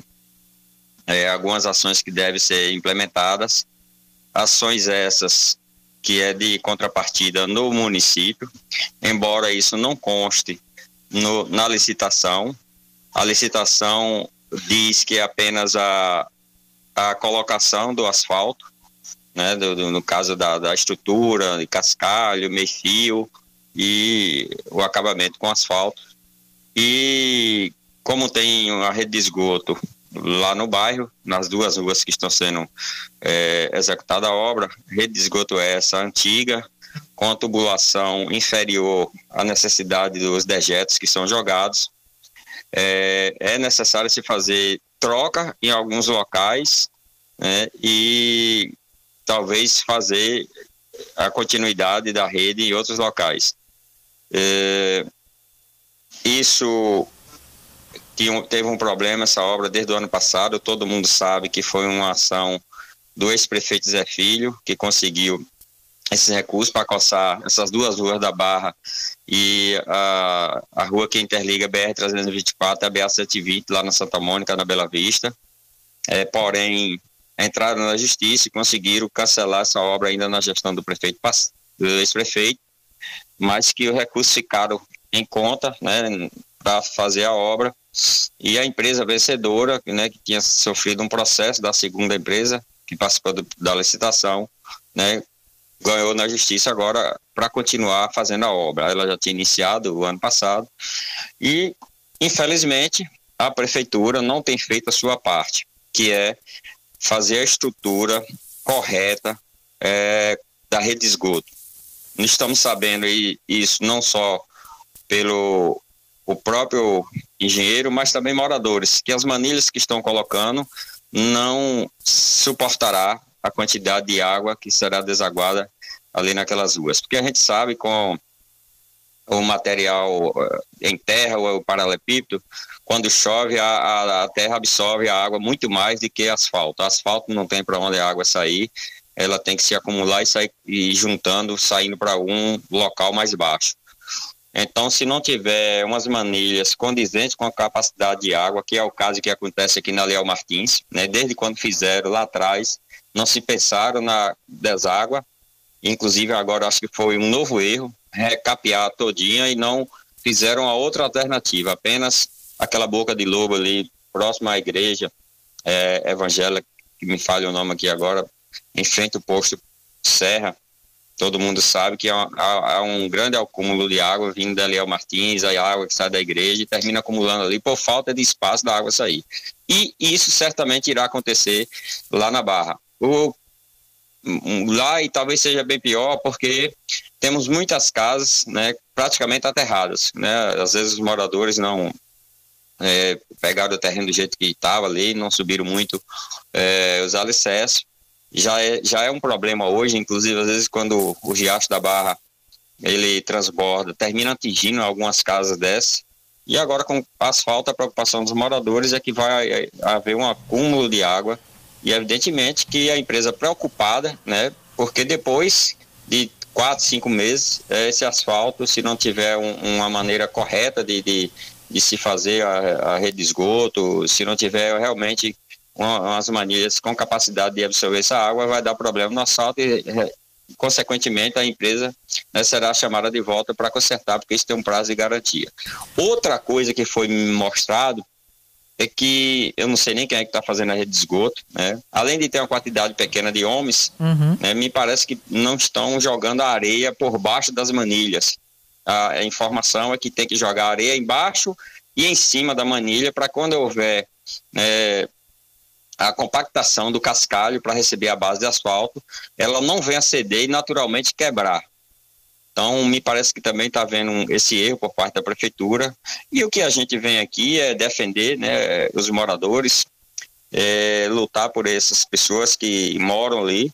é, algumas ações que devem ser implementadas, ações essas que é de contrapartida no município, embora isso não conste no, na licitação. A licitação diz que é apenas a, a colocação do asfalto, né, do, do, no caso da, da estrutura, de cascalho, meio-fio e o acabamento com asfalto. E como tem a rede de esgoto lá no bairro, nas duas ruas que estão sendo é, executada a obra, rede de esgoto é essa antiga, com a tubulação inferior à necessidade dos dejetos que são jogados. É, é necessário se fazer troca em alguns locais né, e talvez fazer a continuidade da rede em outros locais. É, isso teve um problema essa obra desde o ano passado. Todo mundo sabe que foi uma ação do ex-prefeito Zé Filho que conseguiu esses recursos para coçar essas duas ruas da Barra e a, a rua que interliga BR-324 e a BR-720 lá na Santa Mônica, na Bela Vista. É, porém, entraram na justiça e conseguiram cancelar essa obra ainda na gestão do prefeito do ex-prefeito, mas que os recursos ficaram em conta, né, para fazer a obra e a empresa vencedora, né, que tinha sofrido um processo da segunda empresa que participou do, da licitação, né, ganhou na justiça agora para continuar fazendo a obra. Ela já tinha iniciado o ano passado e, infelizmente, a prefeitura não tem feito a sua parte, que é fazer a estrutura correta é, da rede de esgoto. Estamos sabendo isso não só pelo o próprio engenheiro, mas também moradores, que as manilhas que estão colocando não suportará a quantidade de água que será desaguada ali naquelas ruas. Porque a gente sabe com o material eh, em terra ou o paralelepípedo, quando chove, a, a, a, terra absorve a água muito mais do que asfalto. Asfalto não tem para onde a água sair, ela tem que se acumular e sair e juntando, saindo para algum local mais baixo. Então, se não tiver umas manilhas condizentes com a capacidade de água, que é o caso que acontece aqui na Leal Martins, né, desde quando fizeram lá atrás, não se pensaram na deságua, inclusive agora acho que foi um novo erro, recapear todinha e não fizeram a outra alternativa, apenas aquela boca de lobo ali, próxima à igreja é, evangélica, que me falha o nome aqui agora, em frente ao posto Serra, todo mundo sabe que há, há, um grande acúmulo de água vindo dali ao Martins, a água que sai da igreja e termina acumulando ali por falta de espaço da água sair. E isso certamente irá acontecer lá na Barra. O, lá e talvez seja bem pior porque temos muitas casas né, praticamente aterradas. Né? Às vezes os moradores não é, pegaram o terreno do jeito que estava ali, não subiram muito é, os alicerces já é, já é um problema hoje, inclusive às vezes quando o riacho da Barra ele transborda, termina atingindo algumas casas dessas. E agora com asfalto, a preocupação dos moradores é que vai haver um acúmulo de água e evidentemente que a empresa preocupada, né, porque depois de quatro, cinco meses, esse asfalto, se não tiver um, uma maneira correta de, de, de se fazer a, a, rede de esgoto, se não tiver realmente umas manilhas com capacidade de absorver essa água, vai dar problema no asfalto e, consequentemente, a empresa né, será chamada de volta para consertar, porque isso tem um prazo de garantia. Outra coisa que foi mostrado é que eu não sei nem quem é que está fazendo a rede de esgoto, né? Além de ter uma quantidade pequena de homens, uhum. né, me parece que não estão jogando areia por baixo das manilhas. A, a informação é que tem que jogar areia embaixo e em cima da manilha para quando houver é, a compactação do cascalho para receber a base de asfalto, ela não vem a ceder e naturalmente quebrar. Então, me parece que também está havendo esse erro por parte da prefeitura. E o que a gente vem aqui é defender né, os moradores, é, lutar por essas pessoas que moram ali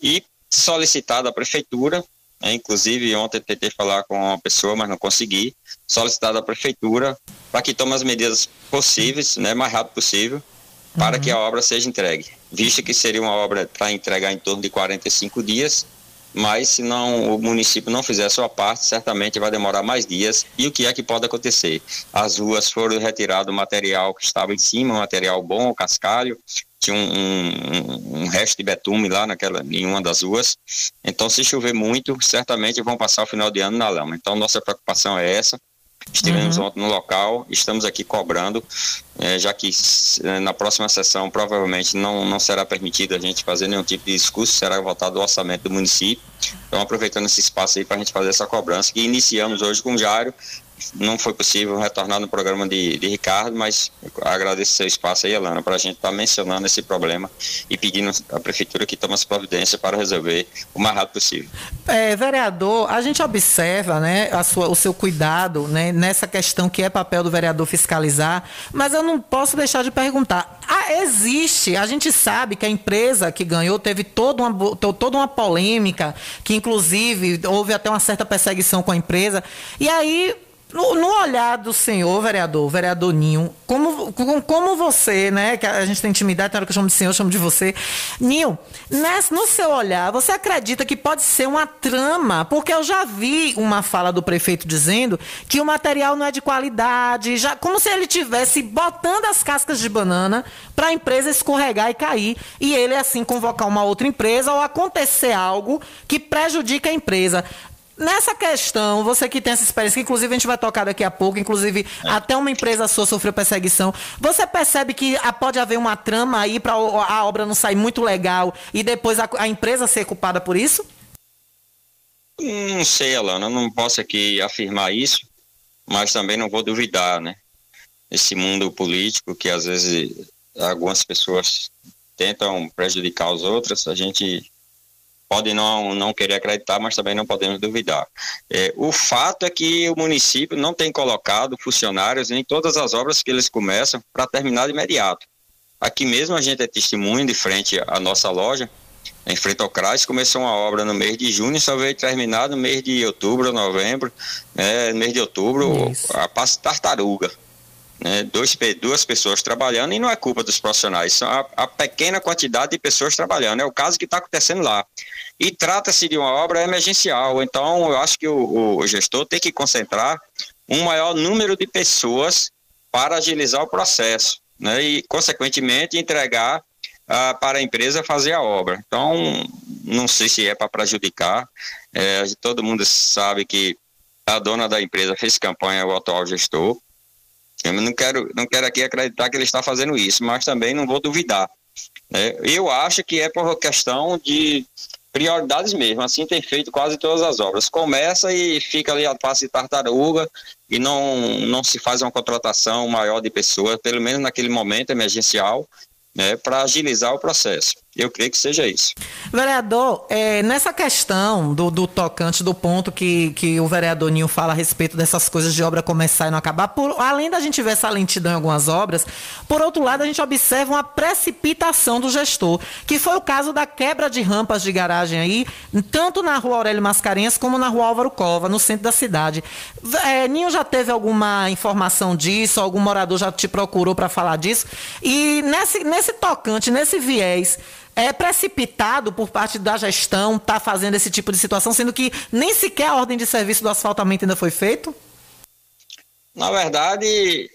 e solicitar da prefeitura. Né, inclusive, ontem tentei falar com uma pessoa, mas não consegui. Solicitar da prefeitura para que tome as medidas possíveis, né, mais rápido possível, para uhum. que a obra seja entregue, visto que seria uma obra para entregar em torno de 45 dias, mas se não o município não fizer a sua parte, certamente vai demorar mais dias. E o que é que pode acontecer? As ruas foram retirado o material que estava em cima, material bom, cascalho, tinha um, um, um, resto de betume lá naquela, em uma das ruas. Então, se chover muito, certamente vão passar o final de ano na lama. Então, nossa preocupação é essa. Estivemos uhum. ontem no local, estamos aqui cobrando, é, já que é, na próxima sessão provavelmente não, não será permitido a gente fazer nenhum tipo de discurso, será voltado ao orçamento do município. Então, aproveitando esse espaço aí para a gente fazer essa cobrança, que iniciamos hoje com o Jário, não foi possível retornar no programa de, de Ricardo, mas agradeço seu espaço aí, Alana, para a gente estar tá mencionando esse problema e pedindo à Prefeitura que tome as providências para resolver o mais rápido possível. É, vereador, a gente observa né, a sua, o seu cuidado né, nessa questão que é papel do vereador fiscalizar, mas eu não posso deixar de perguntar. Ah, existe, a gente sabe que a empresa que ganhou teve toda uma, toda uma polêmica, que inclusive houve até uma certa perseguição com a empresa, e aí no, no, olhar do senhor, vereador, vereador Ninho, como, como, você, né? Que a gente tem intimidade, na hora que eu chamo de senhor, eu chamo de você. Ninho, nesse, no seu olhar, você acredita que pode ser uma trama? Porque eu já vi uma fala do prefeito dizendo que o material não é de qualidade, já, como se ele tivesse botando as cascas de banana para a empresa escorregar e cair. E ele, assim, convocar uma outra empresa ou acontecer algo que prejudica a empresa. Nessa questão, você que tem essa experiência, que inclusive a gente vai tocar daqui a pouco, inclusive É. até uma empresa sua sofreu perseguição, você percebe que pode haver uma trama aí para a obra não sair muito legal e depois a, a empresa ser culpada por isso? Não sei, Alana, não posso aqui afirmar isso, mas também não vou duvidar, né? Esse mundo político que às vezes algumas pessoas tentam prejudicar os outros, a gente pode não, não querer acreditar, mas também não podemos duvidar. É, o fato é que o município não tem colocado funcionários em todas as obras que eles começam para terminar de imediato. Aqui mesmo a gente é testemunho de frente à nossa loja, em frente ao CRAS, começou uma obra no mês de junho, só veio terminar no mês de outubro, novembro, né, no mês de outubro, a passo tartaruga. Né, dois, duas pessoas trabalhando e não é culpa dos profissionais, são a, a pequena quantidade de pessoas trabalhando, é o caso que está acontecendo lá. E trata-se de uma obra emergencial, então eu acho que o, o gestor tem que concentrar um maior número de pessoas para agilizar o processo, né, e consequentemente entregar ah, para a empresa fazer a obra. Então, não sei se é para prejudicar. É, todo mundo sabe que a dona da empresa fez campanha ao atual gestor. Eu não quero, não quero aqui acreditar que ele está fazendo isso, mas também não vou duvidar. né? Eu acho que é por questão de prioridades mesmo. Assim tem feito quase todas as obras. Começa e fica ali a passe de tartaruga e não, não se faz uma contratação maior de pessoas, pelo menos naquele momento emergencial, né, para agilizar o processo. Eu creio que seja isso. Vereador, é, nessa questão do, do tocante, do ponto que, que o vereador Ninho fala a respeito dessas coisas de obra começar e não acabar, por, além da gente ver essa lentidão em algumas obras, por outro lado, a gente observa uma precipitação do gestor, que foi o caso da quebra de rampas de garagem aí, tanto na rua Aurélio Mascarenhas como na rua Álvaro Cova, no centro da cidade. É, Ninho já teve alguma informação disso? Algum morador já te procurou para falar disso? E nesse, nesse tocante, nesse viés, é precipitado por parte da gestão estar fazendo esse tipo de situação, sendo que nem sequer a ordem de serviço do asfaltamento ainda foi feito? Na verdade,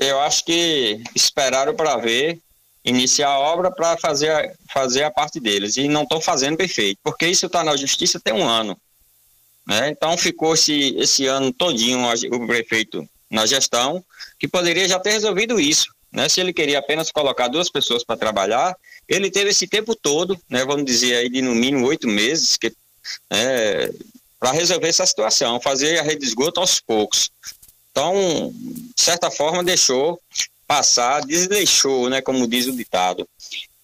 eu acho que esperaram para ver, iniciar a obra para fazer, a- fazer a parte deles. E não estão fazendo perfeito, porque isso está na justiça tem um ano. né? Então ficou esse, esse ano todinho o prefeito na gestão, que poderia já ter resolvido isso. Né? Se ele queria apenas colocar duas pessoas para trabalhar, ele teve esse tempo todo, né? vamos dizer aí de no mínimo oito meses, que para resolver essa situação, fazer a rede de esgoto aos poucos. Então, de certa forma, deixou passar, desleixou, né, como diz o ditado.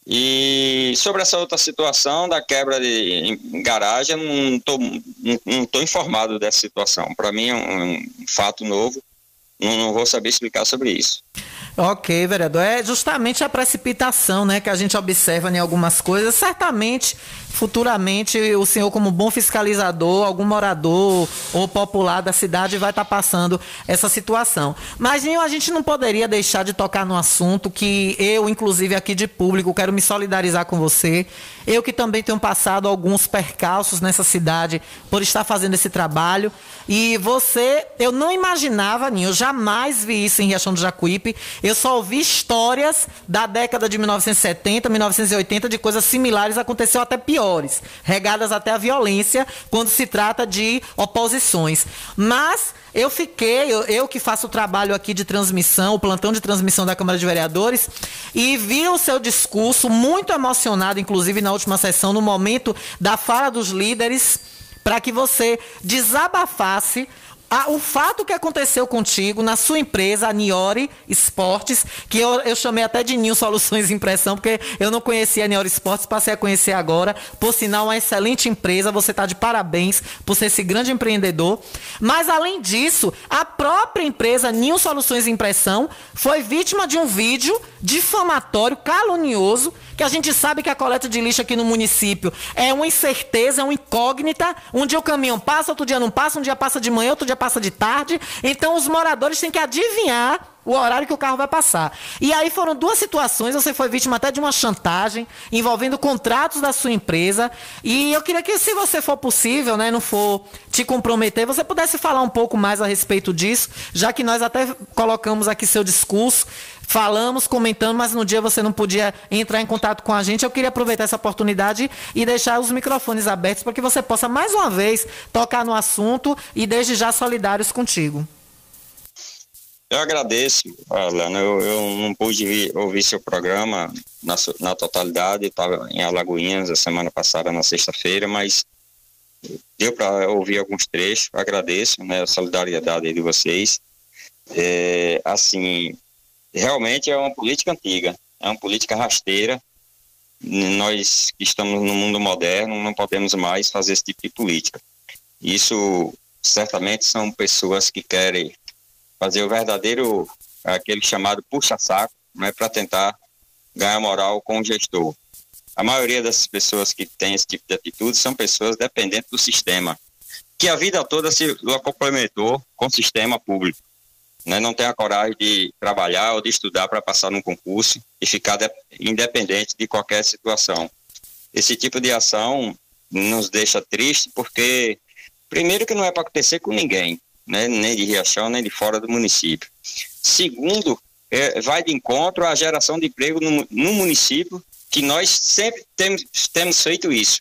E sobre essa outra situação da quebra de em garagem, não estou não, não tô informado dessa situação. Para mim é um, um fato novo, não, não vou saber explicar sobre isso. Ok, vereador. É justamente a precipitação, né, que a gente observa em algumas coisas. Certamente, futuramente, o senhor, como bom fiscalizador, algum morador ou popular da cidade vai estar passando essa situação. Mas, Ninho, a gente não poderia deixar de tocar no assunto que eu, inclusive aqui de público, quero me solidarizar com você. Eu que também tenho passado alguns percalços nessa cidade por estar fazendo esse trabalho. E você, eu não imaginava, Ninho, eu jamais vi isso em Riachão do Jacuípe. Eu só ouvi histórias da década de 1970, 1980 de coisas similares, aconteceu até piores, regadas até a violência quando se trata de oposições. Mas eu fiquei, eu, eu que faço o trabalho aqui de transmissão, o plantão de transmissão da Câmara de Vereadores, e vi o seu discurso muito emocionado, inclusive na última sessão, no momento da fala dos líderes, para que você desabafasse a- o fato que aconteceu contigo na sua empresa, a Niori Esportes, que eu, eu chamei até de Ninho Soluções Impressão, porque eu não conhecia a Niori Esportes, passei a conhecer agora. Por sinal, uma excelente empresa, você está de parabéns por ser esse grande empreendedor. Mas, além disso, a própria empresa Ninho Soluções Impressão foi vítima de um vídeo difamatório, calunioso, que a gente sabe que a coleta de lixo aqui no município é uma incerteza, é uma incógnita. Um dia o caminhão passa, outro dia não passa, um dia passa de manhã, outro dia passa de tarde. Então os moradores têm que adivinhar o horário que o carro vai passar. E aí foram duas situações, você foi vítima até de uma chantagem envolvendo contratos da sua empresa. E eu queria que, se você for possível, né, não for te comprometer, você pudesse falar um pouco mais a respeito disso, já que nós até colocamos aqui seu discurso falamos, comentando, mas no dia você não podia entrar em contato com a gente. Eu queria aproveitar essa oportunidade e deixar os microfones abertos para que você possa mais uma vez tocar no assunto e desde já solidários contigo. Eu agradeço, Alana. Eu, eu não pude vir, ouvir seu programa na, na totalidade. Estava em Alagoinhas a semana passada, na sexta-feira, mas deu para ouvir alguns trechos. Agradeço né, a solidariedade de vocês. É, assim, realmente é uma política antiga, é uma política rasteira. Nós que estamos no mundo moderno não podemos mais fazer esse tipo de política. Isso certamente são pessoas que querem fazer o verdadeiro, aquele chamado puxa-saco, né, para tentar ganhar moral com o gestor. A maioria dessas pessoas que têm esse tipo de atitude são pessoas dependentes do sistema, que a vida toda se complementou com o sistema público. Né? Não tem a coragem de trabalhar ou de estudar para passar num concurso e ficar independente de qualquer situação. Esse tipo de ação nos deixa triste porque, primeiro, que não é para acontecer com ninguém né, nem de Riachão, nem de fora do município. Segundo, é, vai de encontro à geração de emprego no, no município, que nós sempre temos, temos feito isso.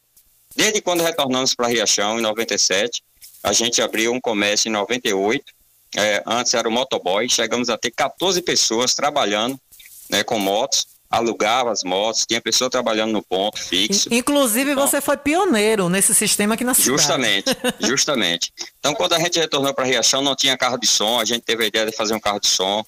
Desde quando retornamos para Riachão, em 97, a gente abriu um comércio em 98, é, antes era o motoboy, chegamos a ter 14 pessoas trabalhando né, com motos, alugava as motos, tinha pessoa trabalhando no ponto fixo. Inclusive, então, você foi pioneiro nesse sistema aqui na cidade. Justamente, [laughs] justamente. Então, quando a gente retornou para Riachão, não tinha carro de som, a gente teve a ideia de fazer um carro de som.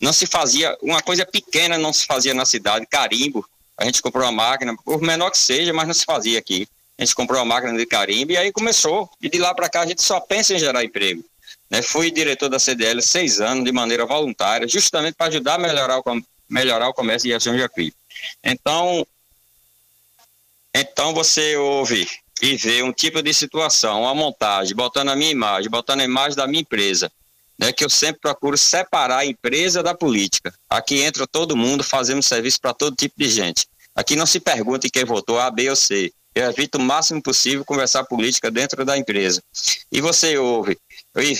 Não se fazia, uma coisa pequena não se fazia na cidade, carimbo. A gente comprou uma máquina, por menor que seja, mas não se fazia aqui. A gente comprou uma máquina de carimbo e aí começou. E de lá para cá a gente só pensa em gerar emprego. Né? Fui diretor da CDL seis anos de maneira voluntária, justamente para ajudar a melhorar o melhorar o comércio de ação de Jacuípe. Então, então você ouve e vê um tipo de situação, uma montagem, botando a minha imagem, botando a imagem da minha empresa, né, que eu sempre procuro separar a empresa da política. Aqui entra todo mundo, fazemos serviço para todo tipo de gente. Aqui não se pergunta em quem votou A, B ou C. Eu evito o máximo possível conversar política dentro da empresa. E você ouve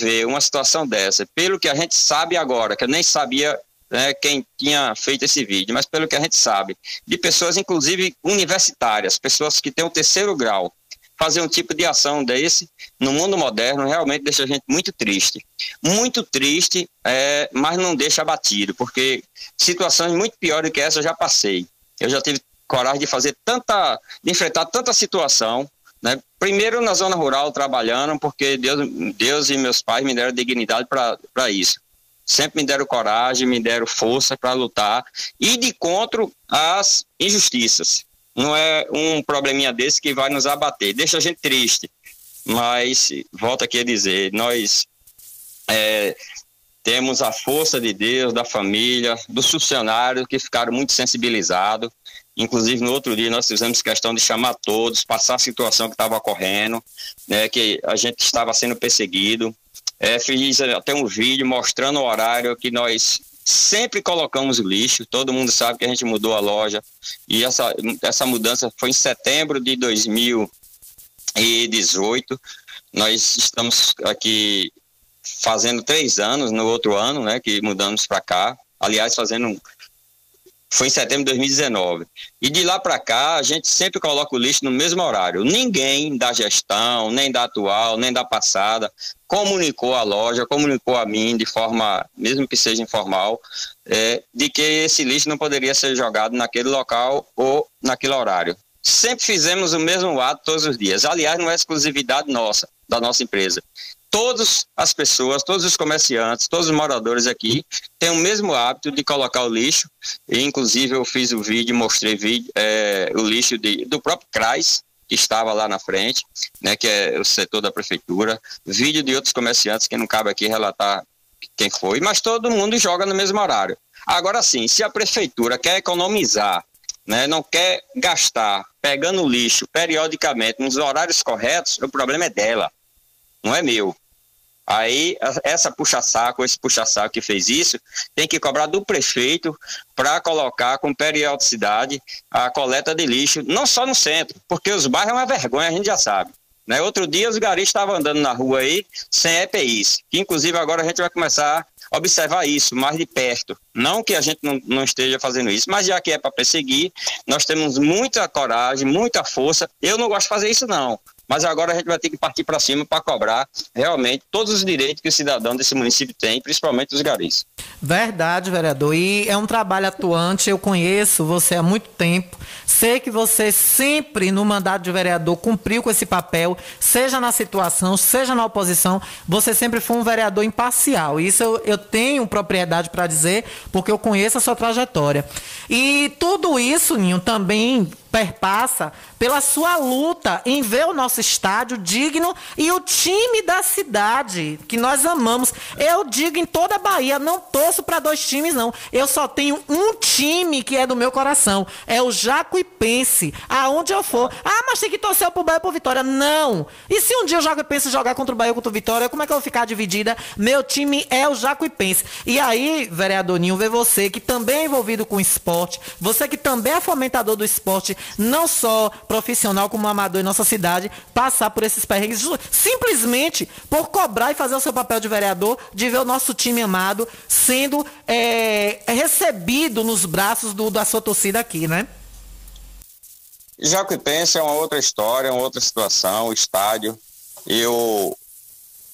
vê uma situação dessa, pelo que a gente sabe agora, que eu nem sabia né, quem tinha feito esse vídeo, mas pelo que a gente sabe, de pessoas, inclusive universitárias, pessoas que têm o terceiro grau, fazer um tipo de ação desse no mundo moderno realmente deixa a gente muito triste. Muito triste, é, mas não deixa abatido, porque situações muito piores do que essa eu já passei. Eu já tive coragem de fazer tanta, de enfrentar tanta situação, né? Primeiro na zona rural trabalhando, porque Deus, Deus e meus pais me deram dignidade para isso sempre me deram coragem, me deram força para lutar e de contra as injustiças. Não é um probleminha desse que vai nos abater, deixa a gente triste. Mas, volto aqui a dizer, nós é, temos a força de Deus, da família, dos funcionários que ficaram muito sensibilizados. Inclusive, no outro dia, nós fizemos questão de chamar todos, passar a situação que estava ocorrendo, né, que a gente estava sendo perseguido. É, fiz até um vídeo mostrando o horário que nós sempre colocamos o lixo. Todo mundo sabe que a gente mudou a loja. E essa, essa mudança foi em setembro de 2018. Nós estamos aqui fazendo três anos no outro ano, né? Que mudamos para cá. Aliás, fazendo foi em setembro de 2019. E de lá para cá, a gente sempre coloca o lixo no mesmo horário. Ninguém da gestão, nem da atual, nem da passada, comunicou à loja, comunicou a mim de forma, mesmo que seja informal, é, de que esse lixo não poderia ser jogado naquele local ou naquele horário. Sempre fizemos o mesmo ato todos os dias. Aliás, não é exclusividade nossa, da nossa empresa todas as pessoas, todos os comerciantes, todos os moradores aqui têm o mesmo hábito de colocar o lixo. E, inclusive, eu fiz o vídeo, mostrei vídeo, é, o lixo de, do próprio CRAS, que estava lá na frente, né, que é o setor da prefeitura, vídeo de outros comerciantes, que não cabe aqui relatar quem foi, mas todo mundo joga no mesmo horário. Agora sim, se a prefeitura quer economizar, né, não quer gastar pegando lixo periodicamente nos horários corretos, o problema é dela não é meu. Aí, essa puxa-saco, esse puxa-saco que fez isso, tem que cobrar do prefeito para colocar com periodicidade a coleta de lixo, não só no centro, porque os bairros é uma vergonha, a gente já sabe. Né? Outro dia os garis estavam andando na rua aí sem EPIs, que inclusive agora a gente vai começar observar isso mais de perto. Não que a gente não, não esteja fazendo isso, mas já que é para perseguir, nós temos muita coragem, muita força. Eu não gosto de fazer isso, não. Mas agora a gente vai ter que partir para cima para cobrar realmente todos os direitos que o cidadão desse município tem, principalmente os garis. Verdade, vereador. E é um trabalho atuante, eu conheço você há muito tempo. Sei que você sempre, no mandato de vereador, cumpriu com esse papel, seja na situação, seja na oposição, você sempre foi um vereador imparcial. Isso eu, eu tenho propriedade para dizer, porque eu conheço a sua trajetória. E tudo isso, Ninho, também perpassa pela sua luta em ver o nosso estádio digno e o time da cidade que nós amamos. Eu digo em toda a Bahia, não torço para dois times não. Eu só tenho um time que é do meu coração, é o Jacuipense. Aonde eu for, ah, mas tem que torcer pro Bahia por Vitória. Não. E se um dia o Jacuipense jogar contra o Bahia ou contra o Vitória, como é que eu vou ficar dividida? Meu time é o Jacuipense. E aí, vereador Ninho, ver você que também é envolvido com esporte, você que também é fomentador do esporte, não só profissional como amador em nossa cidade, passar por esses perrengues simplesmente por cobrar e fazer o seu papel de vereador, de ver o nosso time amado sendo é, recebido nos braços do, da sua torcida aqui, né? Jacuipense é uma outra história, uma outra situação, o estádio. Eu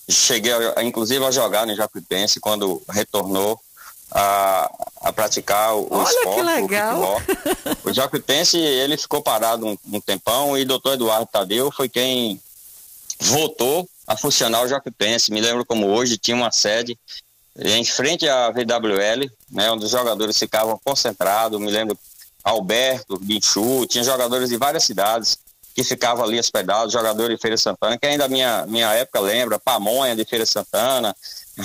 cheguei, a, inclusive, a jogar no Jacuipense quando retornou a, a praticar o, Olha esporte, que legal. o futebol. O Jacuipense, ele ficou parado um, um tempão e o doutor Eduardo Tadeu foi quem voltou a funcionar o Jacuipense. Me lembro como hoje tinha uma sede em frente à VWL, né, onde os jogadores ficavam concentrados. Me lembro Alberto, Guinchu, tinha jogadores de várias cidades que ficavam ali hospedados, jogadores de Feira Santana, que ainda minha minha época lembra, Pamonha de Feira Santana,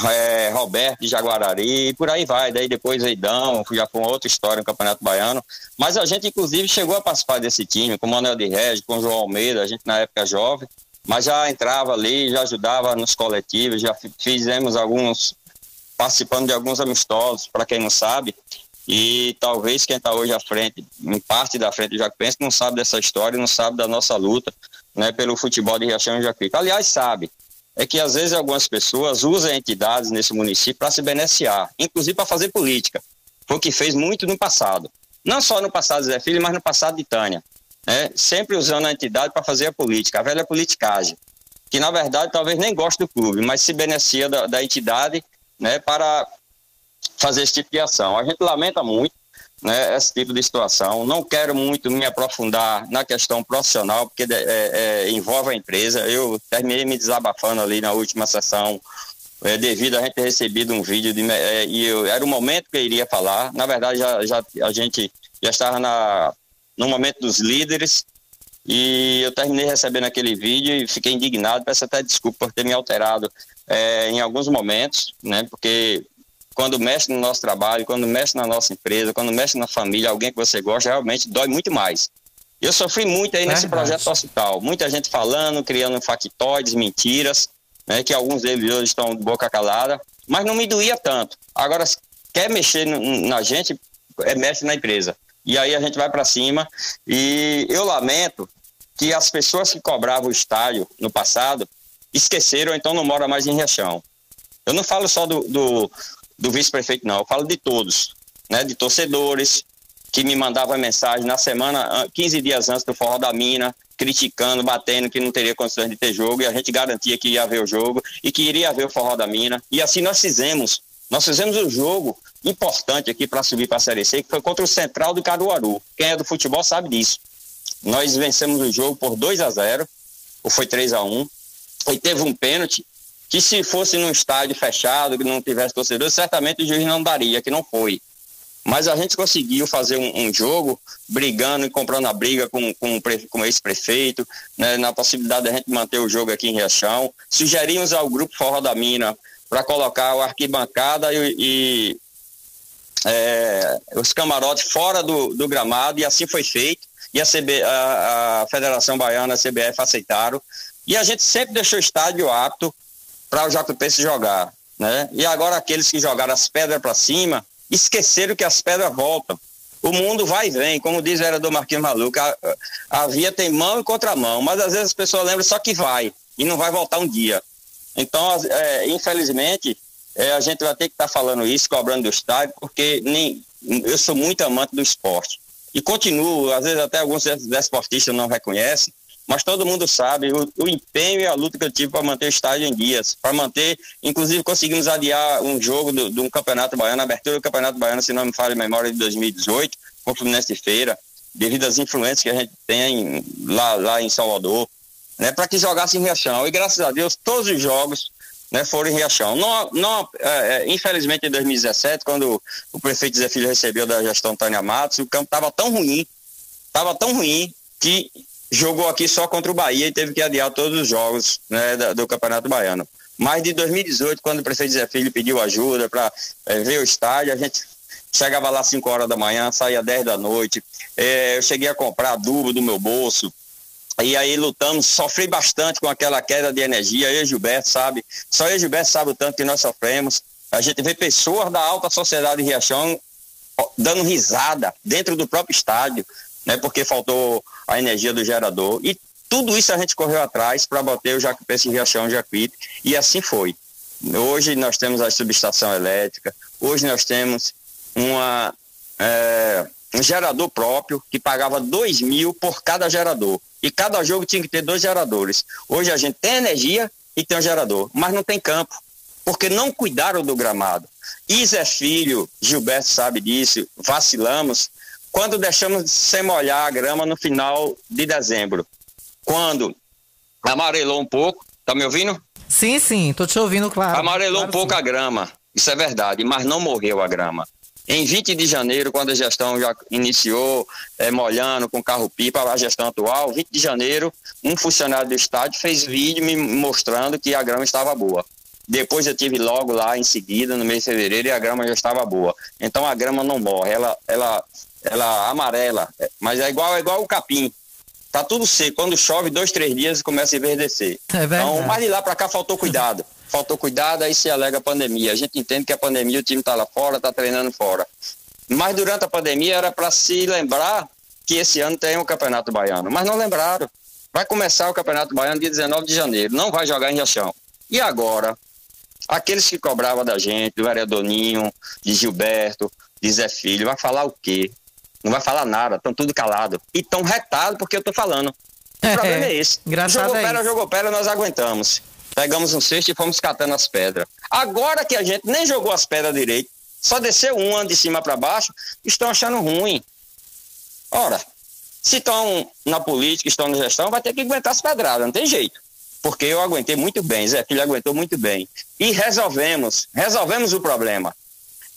é, Roberto de Jaguarari, e por aí vai. Daí depois Eidão, já foi outra história no Campeonato Baiano. Mas a gente, inclusive, chegou a participar desse time, com o Manuel de Regis, com o João Almeida, a gente na época jovem, mas já entrava ali, já ajudava nos coletivos, já fizemos alguns, participando de alguns amistosos, para quem não sabe. E talvez quem está hoje à frente, em parte da frente do Jacuipense, não sabe dessa história, não sabe da nossa luta né, pelo futebol de Riachão e Jacuípe. Aliás, sabe, é que às vezes algumas pessoas usam entidades nesse município para se beneficiar, inclusive para fazer política. Foi o que fez muito no passado. Não só no passado Zé Filho, mas no passado de Tânia. Né? Sempre usando a entidade para fazer a política, a velha politicagem. Que na verdade talvez nem goste do clube, mas se beneficia da, da entidade né, para fazer esse tipo de ação. A gente lamenta muito né, esse tipo de situação. Não quero muito me aprofundar na questão profissional, porque é, é, envolve a empresa. Eu terminei me desabafando ali na última sessão, é, devido a gente ter recebido um vídeo de, é, e eu, era o momento que eu iria falar. Na verdade, já, já a gente já estava na, no momento dos líderes. E eu terminei recebendo aquele vídeo e fiquei indignado, peço até desculpa por ter me alterado é, em alguns momentos, né? Porque quando mexe no nosso trabalho, quando mexe na nossa empresa, quando mexe na família, alguém que você gosta, realmente dói muito mais. Eu sofri muito aí nesse Verdade. projeto hospital. Muita gente falando, criando factoides, mentiras, né, que alguns deles hoje estão de boca calada, mas não me doía tanto. Agora, quer mexer na gente, é mexe na empresa. E aí a gente vai para cima. E eu lamento que as pessoas que cobravam o estádio no passado esqueceram, então não mora mais em Riachão. Eu não falo só do, do, do vice-prefeito, não. Eu falo de todos, né? De torcedores que me mandavam mensagem na semana, 15 dias antes do Forró da Mina, criticando, batendo que não teria condições de ter jogo, e a gente garantia que ia haver o jogo e que iria haver o Forró da Mina. E assim nós fizemos. Nós fizemos um jogo importante aqui para subir para a Série C, que foi contra o Central do Caruaru. Quem é do futebol sabe disso. Nós vencemos o jogo por 2 a 0 ou foi 3 a 1 e teve um pênalti que se fosse num estádio fechado, que não tivesse torcedor, certamente o juiz não daria, que não foi. Mas a gente conseguiu fazer um, um jogo brigando e comprando a briga com, com, com esse prefeito, né, na possibilidade da gente manter o jogo aqui em Riachão. Sugerimos ao grupo Forró da Mina para colocar o arquibancada e, e é, os camarotes fora do, do, gramado, e assim foi feito. E a, CB, a, a Federação Baiana, a CBF, aceitaram. E a gente sempre deixou o estádio apto para o Jacuipense jogar, né? E agora aqueles que jogaram as pedras para cima esqueceram que as pedras voltam. O mundo vai e vem, como diz o vereador Marquinhos Maluco, a, a via tem mão e contramão, mas às vezes as pessoas lembram só que vai e não vai voltar um dia. Então, é, infelizmente, é, a gente vai ter que estar tá falando isso, cobrando do estádio, porque nem, eu sou muito amante do esporte. E continuo, às vezes até alguns desportistas não reconhecem, mas todo mundo sabe o, o, empenho e a luta que eu tive para manter o estádio em dias, para manter, inclusive conseguimos adiar um jogo de um campeonato baiano, a abertura do campeonato baiano, se não me falha a memória, de 2018, com o Fluminense de Feira, devido às influências que a gente tem lá, lá em Salvador, né, para que jogasse em Riachão. E graças a Deus, todos os jogos né, foram em Riachão. Não, não, é, é infelizmente, em 2017, quando o prefeito Zé Filho recebeu da gestão Tânia Matos, o campo estava tão ruim, estava tão ruim, que jogou aqui só contra o Bahia e teve que adiar todos os jogos né, do, do Campeonato Baiano. Mas de 2018, quando o prefeito Zé Filho pediu ajuda para é, ver o estádio, a gente chegava lá 5 horas da manhã, saía 10 da noite. É, eu cheguei a comprar adubo do meu bolso. E aí lutamos, sofri bastante com aquela queda de energia. Eu e Gilberto, sabe? Só eu e Gilberto sabe o tanto que nós sofremos. A gente vê pessoas da alta sociedade de Riachão dando risada dentro do próprio estádio, né? Porque faltou a energia do gerador. E tudo isso a gente correu atrás para bater o Jacupense em Riachão Jacuípe. E assim foi. Hoje nós temos a subestação elétrica, hoje nós temos uma, é, um gerador próprio que pagava dois mil por cada gerador. E cada jogo tinha que ter dois geradores. Hoje a gente tem energia e tem um gerador, mas não tem campo, porque não cuidaram do gramado. E Zé Filho, Gilberto sabe disso, vacilamos quando deixamos sem molhar a grama no final de dezembro. Quando amarelou um pouco, tá me ouvindo? Sim, sim, tô te ouvindo, claro. Amarelou claro, um pouco sim. a grama, isso é verdade, mas não morreu a grama. Em 20 de janeiro, quando a gestão já iniciou é, molhando com carro-pipa, a gestão atual, 20 de janeiro, um funcionário do estádio fez vídeo me mostrando que a grama estava boa. Depois eu tive logo lá em seguida, no mês de fevereiro, e a grama já estava boa. Então a grama não morre, ela, ela, ela amarela, mas é igual, é igual o capim. Tá tudo seco. Quando chove, dois, três dias começa a enverdecer. É então, mas de lá para cá faltou cuidado faltou cuidado, aí se alega a pandemia. A gente entende que a pandemia, o time está lá fora, está treinando fora. Mas durante a pandemia era para se lembrar que esse ano tem o Campeonato Baiano. Mas não lembraram. Vai começar o Campeonato Baiano dia 19 de janeiro. Não vai jogar em Riachão. E agora? Aqueles que cobravam da gente, do vereador Ninho, de Gilberto, de Zé Filho, vai falar o quê? Não vai falar nada, estão tudo calado. E estão retados porque eu estou falando. O É, problema é esse. engraçado jogou é pedra, isso. jogou pedra, nós aguentamos. Pegamos um cesto e fomos catando as pedras. Agora que a gente nem jogou as pedras direito, só desceu uma de cima para baixo, estão achando ruim. Ora, se estão na política, estão na gestão, vai ter que aguentar as pedradas, não tem jeito. Porque eu aguentei muito bem, Zé Filho aguentou muito bem. E resolvemos, resolvemos o problema.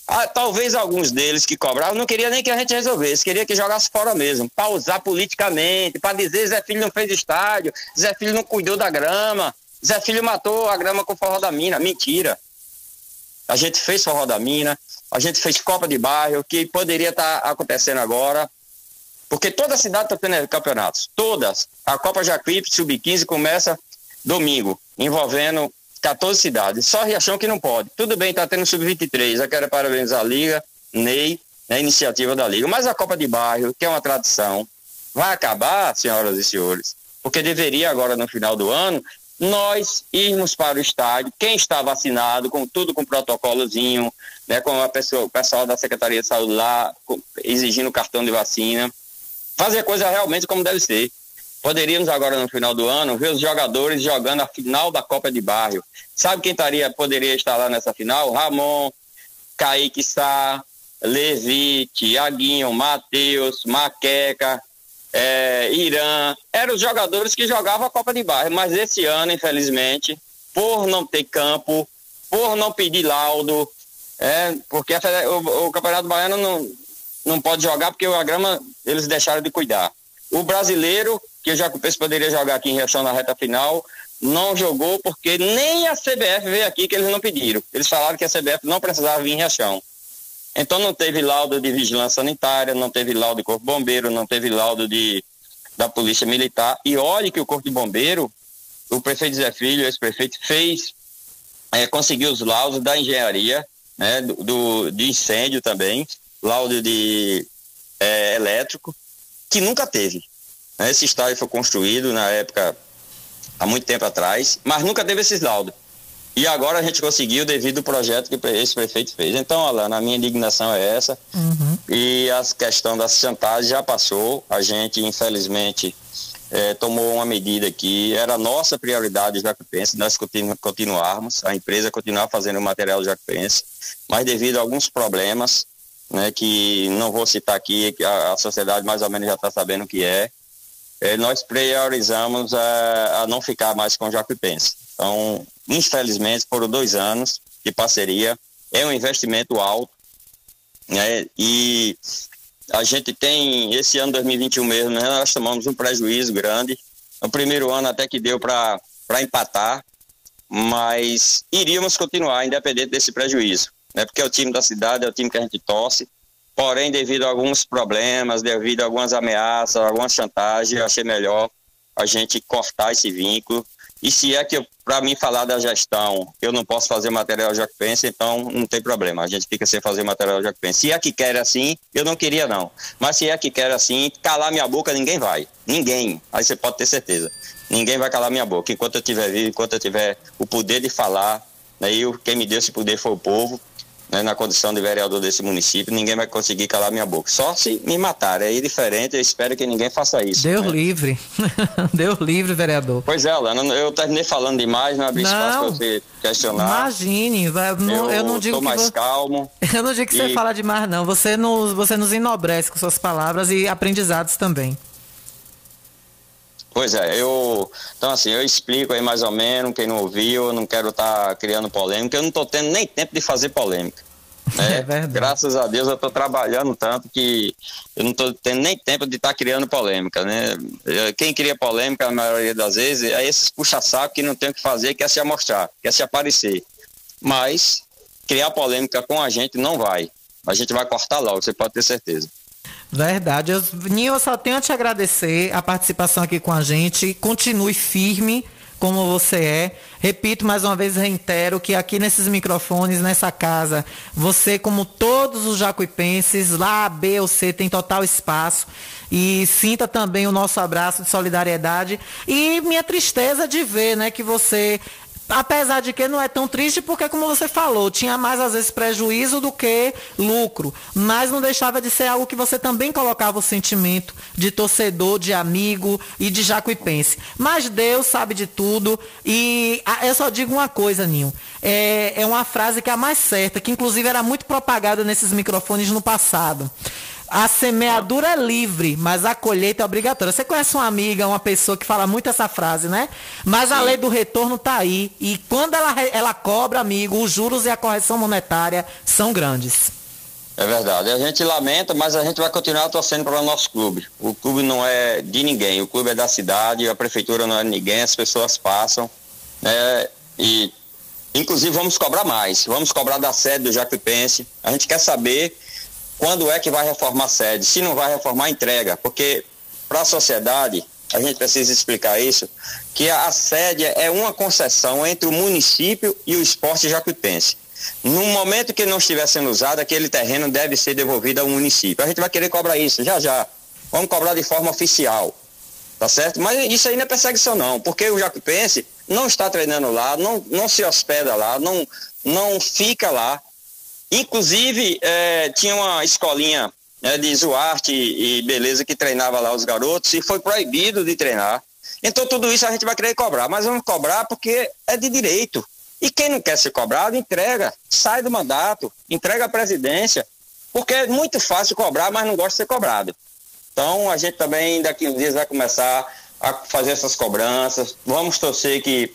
Ah, talvez alguns deles que cobravam não queria nem que a gente resolvesse, queria que jogasse fora mesmo, para usar politicamente, para dizer Zé Filho não fez estádio, Zé Filho não cuidou da grama, Zé Filho matou a grama com forró da mina. Mentira. A gente fez forró da mina, a gente fez Copa de Bairro, que poderia estar acontecendo agora, porque toda a cidade está tendo campeonatos, todas. A Copa Jacuípe Sub-15 começa domingo, envolvendo 14 cidades. Só Riachão que não pode. Tudo bem, está tendo Sub-23. Eu quero parabenizar a Liga, Ney, a iniciativa da Liga. Mas a Copa de Bairro, que é uma tradição, vai acabar, senhoras e senhores, porque deveria agora, no final do ano, nós irmos para o estádio, quem está vacinado, com tudo com protocolozinho, né, com a pessoa, o pessoal da Secretaria de Saúde lá, com, exigindo cartão de vacina, fazer a coisa realmente como deve ser. Poderíamos agora no final do ano ver os jogadores jogando a final da Copa de Bairro. Sabe quem estaria, poderia estar lá nessa final? Ramon, Kaique Sá, Levi, Tiaguinho, Matheus, Maqueca, é, Irã, eram os jogadores que jogavam a Copa de Bairro, mas esse ano, infelizmente, por não ter campo, por não pedir laudo, é, porque a, o, o, Campeonato Baiano não, não pode jogar porque a grama eles deixaram de cuidar. O brasileiro, que o Jacupês poderia jogar aqui em Riachão na reta final, não jogou porque nem a CBF veio aqui que eles não pediram. Eles falaram que a CBF não precisava vir em Riachão. Então não teve laudo de vigilância sanitária, não teve laudo de corpo bombeiro, não teve laudo de, da polícia militar. E olhe que o corpo de bombeiro, o prefeito Zé Filho, esse prefeito, fez, é, conseguiu os laudos da engenharia, né, do, do, de incêndio também, laudo de é, elétrico, que nunca teve. Esse estádio foi construído na época, há muito tempo atrás, mas nunca teve esses laudos. E agora a gente conseguiu devido ao projeto que esse prefeito fez. Então, Alana, a minha indignação é essa. Uhum. E a questão da chantagem já passou. A gente, infelizmente, eh, tomou uma medida que era nossa prioridade Jacupense, nós continu continuarmos, a empresa continuar fazendo o material Jacupense, mas devido a alguns problemas, né, que não vou citar aqui, a, a sociedade mais ou menos já está sabendo o que é, eh, nós priorizamos a, a não ficar mais com o Jacuipense. Então, infelizmente, foram dois anos de parceria, é um investimento alto, né? E a gente tem, esse ano 2021 mesmo, né, nós tomamos um prejuízo grande. No primeiro ano até que deu para empatar, mas iríamos continuar, independente desse prejuízo, né? Porque é o time da cidade, é o time que a gente torce. Porém, devido a alguns problemas, devido a algumas ameaças, algumas chantagens, eu achei melhor a gente cortar esse vínculo e se é que, para mim falar da gestão, eu não posso fazer material jacupense, então não tem problema. A gente fica sem fazer material jacupense. Se é que quer assim, eu não queria não. Mas se é que quer assim, calar minha boca, ninguém vai. Ninguém. Aí você pode ter certeza. Ninguém vai calar minha boca. Enquanto eu estiver vivo, enquanto eu tiver o poder de falar, né, eu, quem me deu esse poder foi o povo né, na condição de vereador desse município, ninguém vai conseguir calar minha boca. Só se me matar, é diferente, eu espero que ninguém faça isso. Deus né? livre. [laughs] Deus livre, vereador. Pois é, Alana, eu terminei falando demais, não abri espaço para você questionar. Imagine, não, eu, eu, não digo tô mais você... calmo. [laughs] Eu não digo que e... você fala demais, não. Você nos, você nos enobrece com suas palavras e aprendizados também. Pois é, eu. Então, assim, eu explico aí mais ou menos, quem não ouviu, eu não quero estar tá criando polêmica, eu não estou tendo nem tempo de fazer polêmica. Né? [laughs] É verdade. Graças a Deus eu estou trabalhando tanto que eu não estou tendo nem tempo de estar tá criando polêmica, né? Quem cria polêmica, a maioria das vezes, é esses puxa-saco que não tem o que fazer, quer se amostrar, quer se aparecer. Mas criar polêmica com a gente não vai. A gente vai cortar logo, você pode ter certeza. Verdade. Eu, Ninho, eu só tenho a te agradecer a participação aqui com a gente. Continue firme como você é. Repito mais uma vez, reitero que aqui nesses microfones, nessa casa, você, como todos os jacuipenses, lá B ou C, tem total espaço. E sinta também o nosso abraço de solidariedade e minha tristeza de ver, né, que você Apesar de que não é tão triste, porque, como você falou, tinha mais às vezes prejuízo do que lucro. Mas não deixava de ser algo que você também colocava o sentimento de torcedor, de amigo e de jacuipense. Mas Deus sabe de tudo. E eu só digo uma coisa, Ninho. É, é uma frase que é a mais certa, que inclusive era muito propagada nesses microfones no passado. A semeadura é livre, mas a colheita é obrigatória. Você conhece uma amiga, uma pessoa que fala muito essa frase, né? Mas a lei do retorno está aí. E quando ela, ela cobra, amigo, os juros e a correção monetária são grandes. É verdade. A gente lamenta, mas a gente vai continuar torcendo para o nosso clube. O clube não é de ninguém, o clube é da cidade, a prefeitura não é de ninguém, as pessoas passam. Né? E, inclusive, vamos cobrar mais. Vamos cobrar da sede do Jacuipense. A gente quer saber quando é que vai reformar a sede. Se não vai reformar, entrega, porque para a sociedade, a gente precisa explicar isso, que a, a sede é uma concessão entre o município e o esporte jacuipense. No momento que não estiver sendo usado, aquele terreno deve ser devolvido ao município. A gente vai querer cobrar isso, já já. Vamos cobrar de forma oficial. Tá certo? Mas isso aí não é perseguição não, porque o Jacuipense não está treinando lá, não, não se hospeda lá, não, não fica lá, Inclusive, é, tinha uma escolinha né, de zoarte e, e beleza que treinava lá os garotos e foi proibido de treinar. Então, tudo isso a gente vai querer cobrar, mas vamos cobrar porque é de direito. E quem não quer ser cobrado, entrega, sai do mandato, entrega a presidência, porque é muito fácil cobrar, mas não gosta de ser cobrado. Então, a gente também, daqui uns dias, vai começar a fazer essas cobranças. Vamos torcer que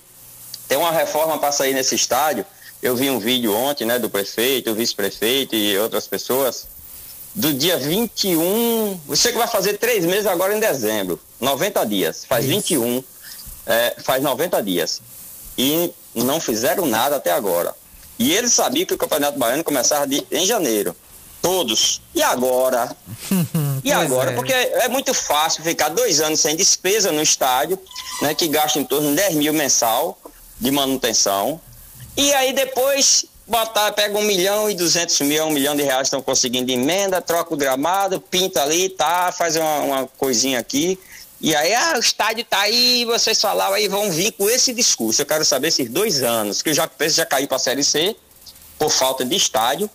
tem uma reforma para sair nesse estádio eu vi um vídeo ontem, né, do prefeito, vice-prefeito e outras pessoas, do dia 21, você que vai fazer três meses agora em dezembro, 90 dias, faz Isso. 21, é, faz 90 dias. E não fizeram nada até agora. E eles sabiam que o Campeonato Baiano começava de, em janeiro. Todos. E agora? [laughs] e agora? É. Porque é muito fácil ficar dois anos sem despesa no estádio, né, que gasta em torno de 10 mil mensal de manutenção. E aí depois botar, pega um milhão e duzentos mil, um milhão de reais estão conseguindo emenda, troca o gramado, pinta ali, tá, faz uma, uma coisinha aqui E aí, ah, o estádio tá aí, vocês falavam aí, vão vir com esse discurso. Eu quero saber esses dois anos que o Jacuipense já caiu para a Série C por falta de estádio,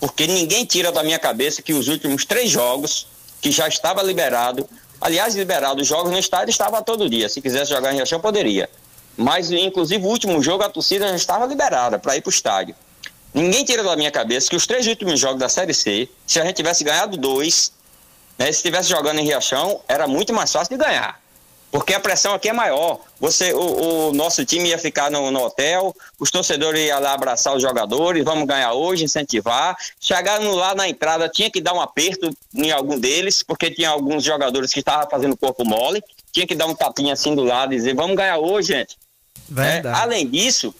porque ninguém tira da minha cabeça que os últimos três jogos, que já estava liberado, aliás, liberado os jogos no estádio estava todo dia. Se quisesse jogar em Riachão, poderia. Mas, inclusive, o último jogo, a torcida já estava liberada para ir para o estádio. Ninguém tira da minha cabeça que os três últimos jogos da Série C, se a gente tivesse ganhado dois, né, se estivesse jogando em Riachão, era muito mais fácil de ganhar. Porque a pressão aqui é maior. Você, o, o nosso time ia ficar no, no, hotel, os torcedores iam lá abraçar os jogadores, vamos ganhar hoje, incentivar. Chegando lá na entrada, tinha que dar um aperto em algum deles, porque tinha alguns jogadores que estavam fazendo corpo mole. Tinha que dar um tapinha assim do lado e dizer, vamos ganhar hoje, gente. É, além disso,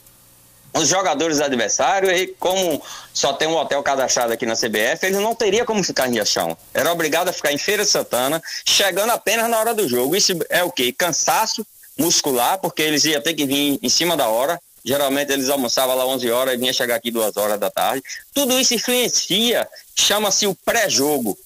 os jogadores adversários, como só tem um hotel cadastrado aqui na CBF, eles não teriam como ficar em Riachão. Era obrigado a ficar em Feira Santana, chegando apenas na hora do jogo. Isso é o quê? Cansaço muscular, porque eles iam ter que vir em cima da hora. Geralmente eles almoçavam lá 11 horas e vinha chegar aqui 2 horas da tarde. Tudo isso influencia, chama-se o pré-jogo.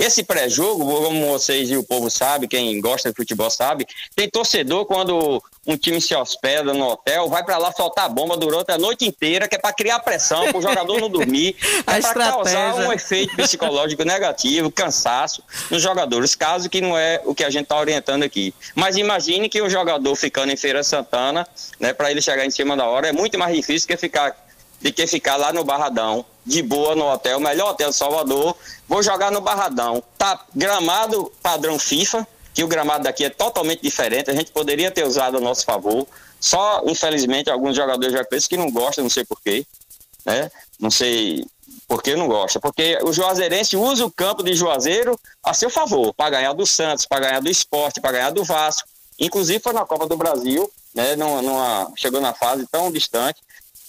Esse pré-jogo, como vocês e o povo sabe, quem gosta de futebol sabe, tem torcedor quando um time se hospeda no hotel, vai para lá soltar bomba durante a noite inteira, que é para criar pressão, para o jogador não dormir, [laughs] é para causar um efeito psicológico negativo, cansaço nos jogadores, caso que não é o que a gente está orientando aqui. Mas imagine que o jogador ficando em Feira Santana, né, para ele chegar em cima da hora, é muito mais difícil que ficar de que ficar lá no Barradão, de boa no hotel, melhor hotel de Salvador. Vou jogar no Barradão. Tá gramado padrão FIFA, que o gramado daqui é totalmente diferente. A gente poderia ter usado a nosso favor. Só, infelizmente, alguns jogadores já pensam que não gostam, não sei porquê. Né? Não sei por que não gosta. Porque o Juazeirense usa o campo de Juazeiro a seu favor, para ganhar do Santos, para ganhar do esporte, para ganhar do Vasco. Inclusive foi na Copa do Brasil, né? Numa, numa, chegou na fase tão distante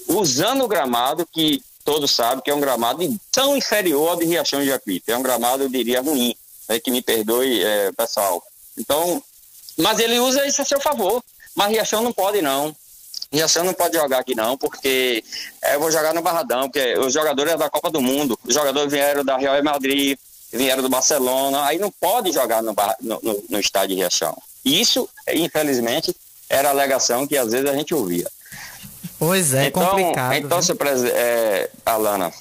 usando o gramado que todos sabem que é um gramado tão inferior ao de Riachão de Jacuípe. É um gramado, eu diria, ruim, né, que me perdoe, é, pessoal. Então, mas ele usa isso a seu favor. Mas Riachão não pode, não. Riachão não pode jogar aqui, não, porque é, eu vou jogar no Barradão, porque os jogadores é da Copa do Mundo, os jogadores vieram da Real Madrid, vieram do Barcelona, aí não pode jogar no, no, no, no estádio de Riachão. Isso, infelizmente, era a alegação que às vezes a gente ouvia. Pois é, então, complicado. Então, seu presidente, é, Alana,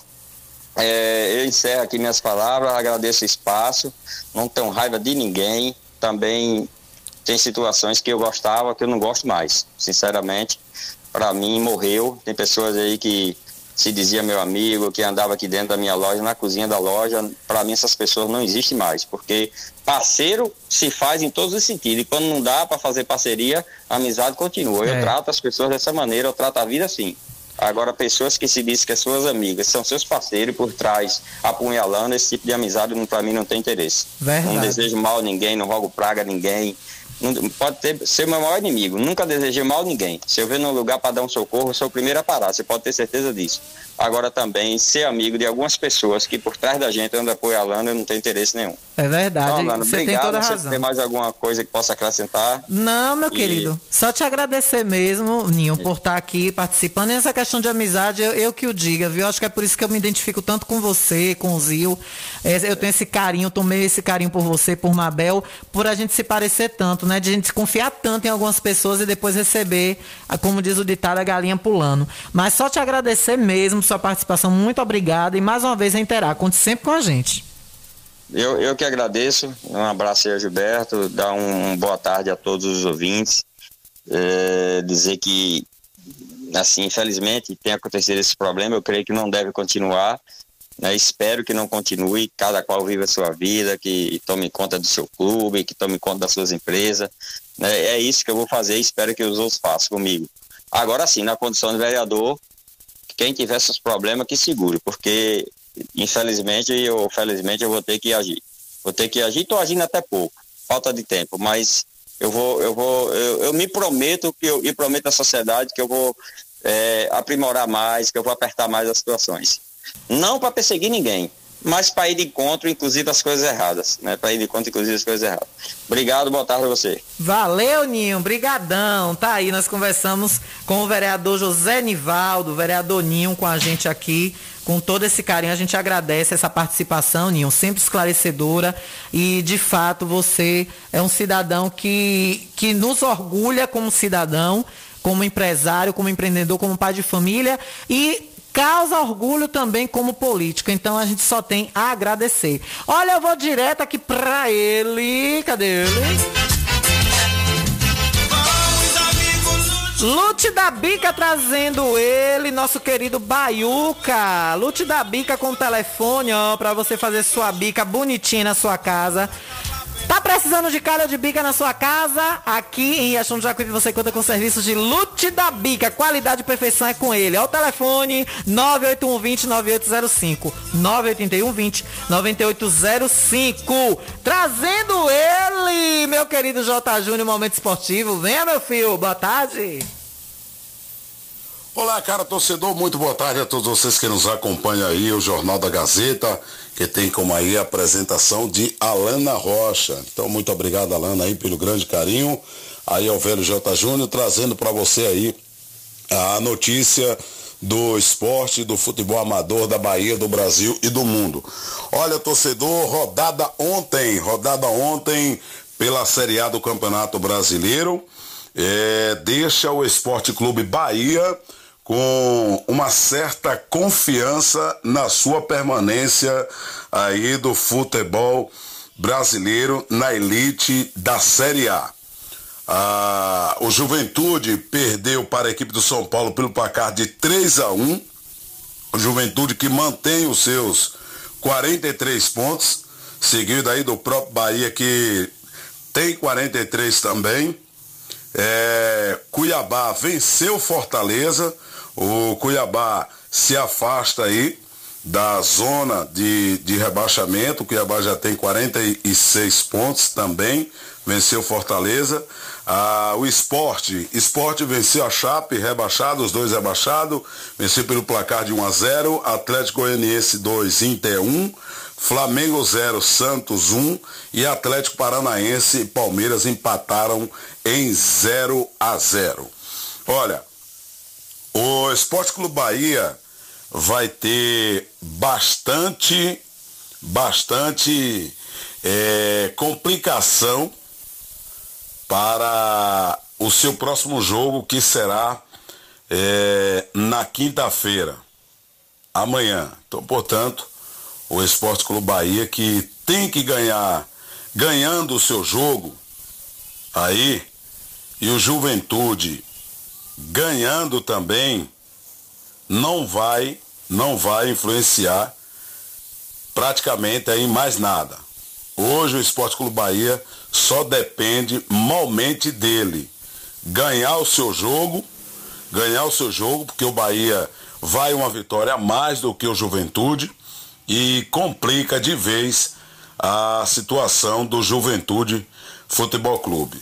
é, eu encerro aqui minhas palavras, agradeço o espaço, não tenho raiva de ninguém, também tem situações que eu gostava que eu não gosto mais, sinceramente. Para mim, morreu. Tem pessoas aí que se dizia meu amigo, que andava aqui dentro da minha loja, na cozinha da loja, para mim essas pessoas não existem mais, porque parceiro se faz em todos os sentidos, e quando não dá para fazer parceria, a amizade continua. Eu é. trato as pessoas dessa maneira, eu trato a vida assim. Agora, pessoas que se dizem que são suas amigas, são seus parceiros por trás, apunhalando, esse tipo de amizade para mim não tem interesse. Verdade. Não desejo mal a ninguém, não rogo praga a ninguém, pode ter, ser meu maior inimigo. Nunca desejei mal a ninguém. Se eu ver num lugar para dar um socorro, sou o primeiro a parar. Você pode ter certeza disso. Agora também ser amigo de algumas pessoas que por trás da gente andam apoiando, eu não tenho interesse nenhum. É verdade. Então, Alana, você obrigado. tem toda a razão. Você tem mais alguma coisa que possa acrescentar? Não, meu e... querido. Só te agradecer mesmo, Ninho, por estar aqui participando. E essa questão de amizade, eu, eu, que o diga, viu? Acho que é por isso que eu me identifico tanto com você, com o Zil. É, eu tenho esse carinho, tomei esse carinho por você, por Mabel, por a gente se parecer tanto, né? De a gente confiar tanto em algumas pessoas e depois receber, como diz o ditado, a galinha pulando. Mas só te agradecer mesmo sua participação. Muito obrigada e mais uma vez reiterar, conte sempre com a gente. Eu, eu que agradeço. Um abraço aí, Gilberto. Dar um, um boa tarde a todos os ouvintes. É, dizer que, assim, infelizmente, tem acontecido esse problema. Eu creio que não deve continuar. Né? Espero que não continue. Cada qual viva a sua vida, que tome conta do seu clube, que tome conta das suas empresas. Né? É isso que eu vou fazer. Espero que os outros façam comigo. Agora sim, na condição de vereador, quem tiver esses problemas que segure, porque infelizmente ou felizmente eu vou ter que agir. Vou ter que agir, estou agindo até pouco, falta de tempo, mas eu vou, eu vou, eu, eu me prometo que eu e prometo à sociedade que eu vou é, aprimorar mais, que eu vou apertar mais as situações. Não para perseguir ninguém, mas para ir de encontro, inclusive, as coisas erradas, né? Para ir de encontro, inclusive, as coisas erradas. Obrigado, boa tarde a você. Valeu, Ninho, brigadão. Tá aí, nós conversamos com o vereador José Nivaldo, vereador Ninho com a gente aqui, com todo esse carinho. A gente agradece essa participação, Ninho, sempre esclarecedora e, de fato, você é um cidadão que, que nos orgulha como cidadão, como empresário, como empreendedor, como pai de família e causa orgulho também como político. Então a gente só tem a agradecer. Olha, eu vou direto aqui pra ele. Cadê ele? Lute da Bica trazendo ele, nosso querido Baiuca. Lute da Bica com o telefone, ó, pra você fazer sua bica bonitinha na sua casa. Tá precisando de calha de bica na sua casa? Aqui em Riachão do Jacuípe você conta com serviços de lute da bica. Qualidade e perfeição é com ele. É o telefone 98120 9805. 98120 9805. Trazendo ele, meu querido J. Júnior, Momento Esportivo. Venha, meu filho. Boa tarde. Olá, cara torcedor, muito boa tarde a todos vocês que nos acompanham aí, o Jornal da Gazeta, que tem como aí a apresentação de Alana Rocha. Então, muito obrigado, Alana, aí, pelo grande carinho. Aí ao velho J. Júnior, trazendo para você aí a notícia do esporte, do futebol amador da Bahia, do Brasil e do mundo. Olha, torcedor, rodada ontem, rodada ontem pela Série A do Campeonato Brasileiro. É, deixa o Esporte Clube Bahia com uma certa confiança na sua permanência aí do futebol brasileiro na elite da Série A. Ah, o Juventude perdeu para a equipe do São Paulo pelo placar de 3 a 1. O Juventude que mantém os seus 43 pontos, seguido aí do próprio Bahia que tem 43 também. É, Cuiabá venceu Fortaleza o Cuiabá se afasta aí da zona de, de rebaixamento. O Cuiabá já tem 46 pontos também, venceu Fortaleza. Ah, o esporte, esporte venceu a Chape, rebaixado, os dois rebaixados, venceu pelo placar de 1 a 0, Atlético Goianiense 2, Inter 1, Flamengo 0, Santos 1 e Atlético Paranaense e Palmeiras empataram em 0 a 0. Olha, o Esporte Clube Bahia vai ter bastante, bastante é, complicação para o seu próximo jogo, que será é, na quinta-feira, amanhã. Então, portanto, o Esporte Clube Bahia que tem que ganhar, ganhando o seu jogo aí, e o Juventude ganhando também não vai não vai influenciar praticamente em mais nada. Hoje o Esporte Clube Bahia só depende malmente dele ganhar o seu jogo, ganhar o seu jogo, porque o Bahia vai uma vitória a mais do que o Juventude e complica de vez a situação do Juventude Futebol Clube.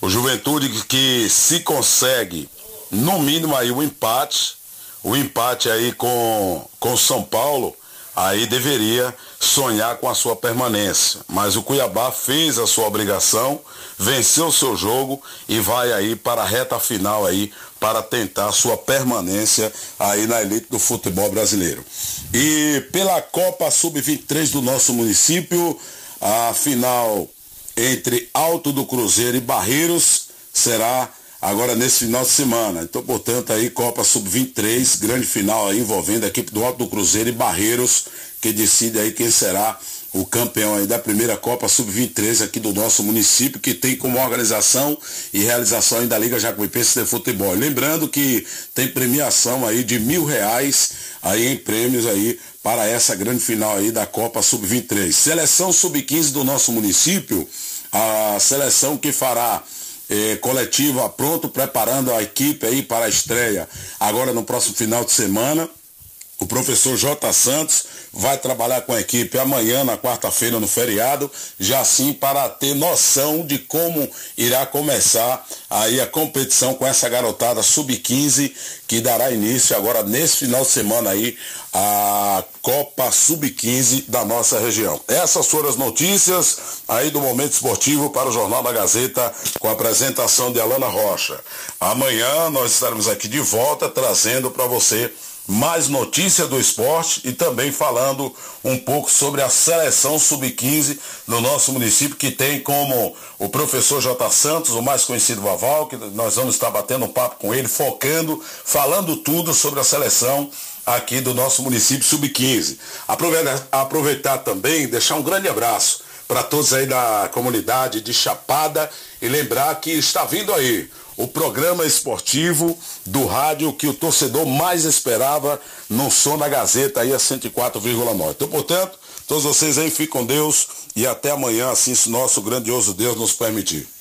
O Juventude que se consegue no mínimo aí o empate, o empate aí com com São Paulo, aí deveria sonhar com a sua permanência. Mas o Cuiabá fez a sua obrigação, venceu o seu jogo e vai aí para a reta final aí para tentar sua permanência aí na elite do futebol brasileiro. E pela Copa Sub-23 do nosso município, a final entre Alto do Cruzeiro e Barreiros será agora nesse final de semana. Então, portanto, aí Copa Sub-23, grande final aí envolvendo a equipe do Alto do Cruzeiro e Barreiros, que decide aí quem será o campeão aí da primeira Copa Sub-23 aqui do nosso município, que tem como organização e realização aí da Liga Jacuipense de Futebol. Lembrando que tem premiação aí de mil reais aí em prêmios aí para essa grande final aí da Copa Sub-23. Seleção Sub-15 do nosso município, a seleção que fará eh, coletiva pronto, preparando a equipe aí para a estreia agora no próximo final de semana. O professor J. Santos vai trabalhar com a equipe amanhã, na quarta-feira, no feriado, já assim para ter noção de como irá começar aí a competição com essa garotada sub-15 que dará início agora nesse final de semana aí a Copa Sub-15 da nossa região. Essas foram as notícias aí do momento esportivo para o Jornal da Gazeta com a apresentação de Alana Rocha. Amanhã nós estaremos aqui de volta trazendo para você mais notícia do esporte e também falando um pouco sobre a seleção sub-15 no nosso município, que tem como o professor J. Santos, o mais conhecido Vaval, que nós vamos estar batendo um papo com ele, focando, falando tudo sobre a seleção aqui do nosso município sub-15. Aproveitar, aproveitar também, deixar um grande abraço para todos aí da comunidade de Chapada e lembrar que está vindo aí o programa esportivo do rádio que o torcedor mais esperava no Som da Gazeta aí a 104,9. Então, portanto, todos vocês aí fiquem com Deus e até amanhã, assim se nosso grandioso Deus nos permitir.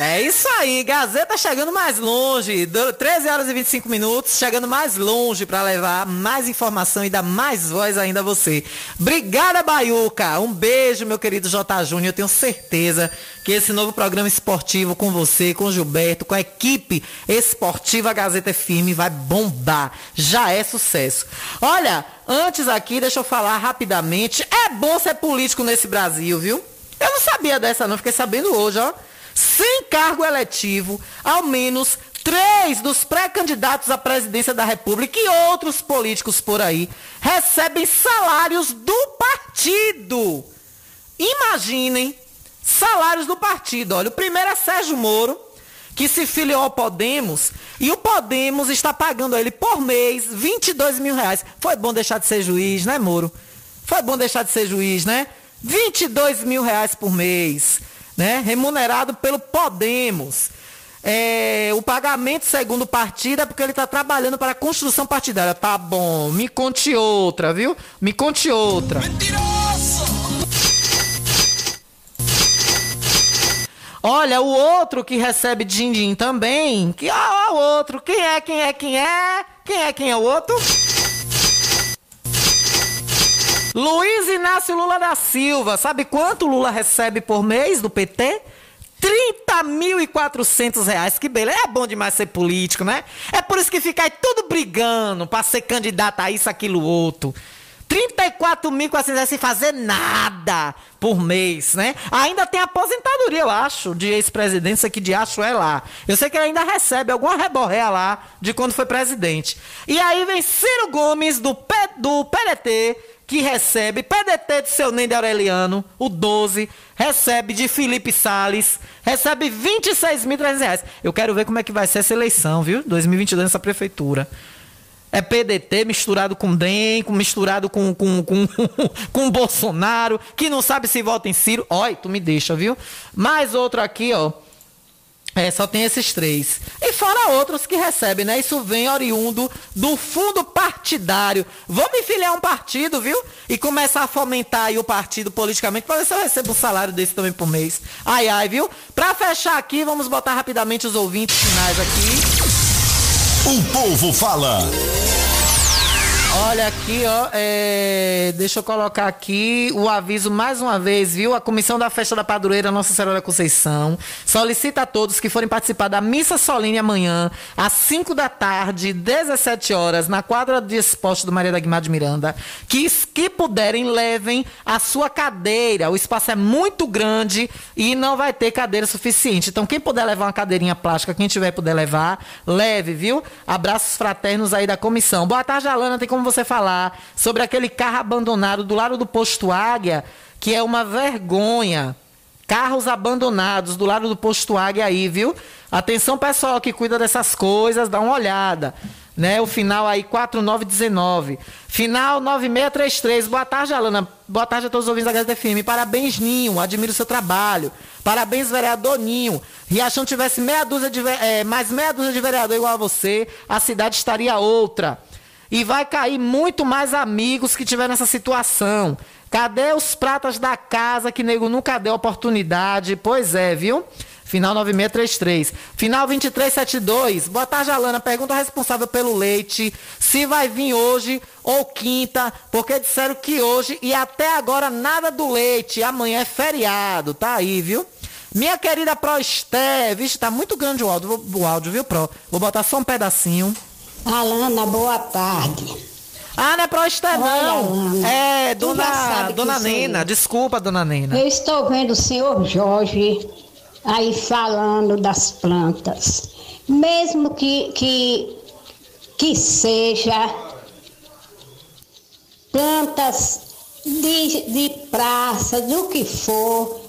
É isso aí, Gazeta chegando mais longe, 13 horas e 25 minutos, chegando mais longe para levar mais informação e dar mais voz ainda a você. Obrigada, Baiuca. Um beijo, meu querido J. Júnior. Eu tenho certeza que esse novo programa esportivo com você, com Gilberto, com a equipe esportiva Gazeta Firme vai bombar. Já é sucesso. Olha, antes aqui, deixa eu falar rapidamente. É bom ser político nesse Brasil, viu? Eu não sabia dessa, não. Fiquei sabendo hoje, ó sem cargo eletivo, ao menos três dos pré-candidatos à presidência da República e outros políticos por aí recebem salários do partido. Imaginem salários do partido. Olha, o primeiro é Sérgio Moro, que se filiou ao Podemos, e o Podemos está pagando a ele por mês 22 mil reais. Foi bom deixar de ser juiz, né, Moro? Foi bom deixar de ser juiz, né? 22 mil reais por mês né? remunerado pelo Podemos. É, o pagamento segundo partido é porque ele está trabalhando para a construção partidária. Tá bom, me conte outra, viu? Me conte outra. Mentiroso! Olha, o outro que recebe din-din também, que o outro, quem é, quem é, quem é? Quem é, quem é o outro? Luiz Inácio Lula da Silva, sabe quanto Lula recebe por mês do PT? 30.400 reais. Que beleza. É bom demais ser político, né? É por isso que fica aí tudo brigando para ser candidato a isso, aquilo, outro. 34.400 reais sem fazer nada por mês, né? Ainda tem aposentadoria, eu acho, de ex-presidente, isso aqui de acho é lá. Eu sei que ele ainda recebe alguma reborréia lá de quando foi presidente. E aí vem Ciro Gomes, do, P, do PDT, que recebe PDT de seu Nende Aureliano, o 12, recebe de Felipe Sales, recebe 26.300 reais. Eu quero ver como é que vai ser essa eleição, viu? 2022 nessa prefeitura. É PDT misturado com DEM, misturado com, com, com, [laughs] com Bolsonaro, que não sabe se vota em Ciro. Olha, tu me deixa, viu? Mais outro aqui, ó. É, só tem esses três. E fora outros que recebem, né? Isso vem oriundo do fundo partidário. Vamos filiar um partido, viu? E começar a fomentar aí o partido politicamente para ver se eu recebo um salário desse também por mês. Ai, ai, viu? Para fechar aqui, vamos botar rapidamente os ouvintes finais aqui. O povo fala. Olha aqui, ó, é... deixa eu colocar aqui o aviso mais uma vez, viu? A Comissão da Festa da Padroeira Nossa Senhora da Conceição solicita a todos que forem participar da missa solene amanhã, às 5 da tarde, 17 horas, na quadra de esporte do Maria da Guimar de Miranda, que, que puderem levem a sua cadeira. O espaço é muito grande e não vai ter cadeira suficiente. Então, quem puder levar uma cadeirinha plástica, quem tiver puder levar, leve, viu? Abraços fraternos aí da comissão. Boa tarde, Alana. Tem como você falar sobre aquele carro abandonado do lado do posto Águia, que é uma vergonha. Carros abandonados do lado do posto Águia aí, viu? Atenção pessoal que cuida dessas coisas, dá uma olhada. Né? O final aí 4919. Final 9633. Boa tarde, Alana. Boa tarde a todos os ouvintes da Gazeta FM. Parabéns, Ninho. Admiro o seu trabalho. Parabéns, vereador Ninho. Riachão tivesse meia dúzia de, é, mais meia dúzia de vereador igual a você, a cidade estaria outra. E vai cair muito mais amigos que tiver nessa situação. Cadê os pratas da casa que nego nunca deu oportunidade? Pois é, viu? Final 9633. Final 2372. Boa tarde, Alana. Pergunta responsável pelo leite se vai vir hoje ou quinta, porque disseram que hoje e até agora nada do leite. Amanhã é feriado, tá aí, viu? Minha querida Prosté, vixe, tá muito grande o áudio, o áudio, viu, Pro? Vou botar só um pedacinho. Alana, boa tarde. Ah, não é Prosté, não. Alana, é, dona, dona. Nena. Desculpa, dona Nena. Eu estou vendo o senhor Jorge aí falando das plantas. Mesmo que, que, que seja plantas de, de praça, do que for,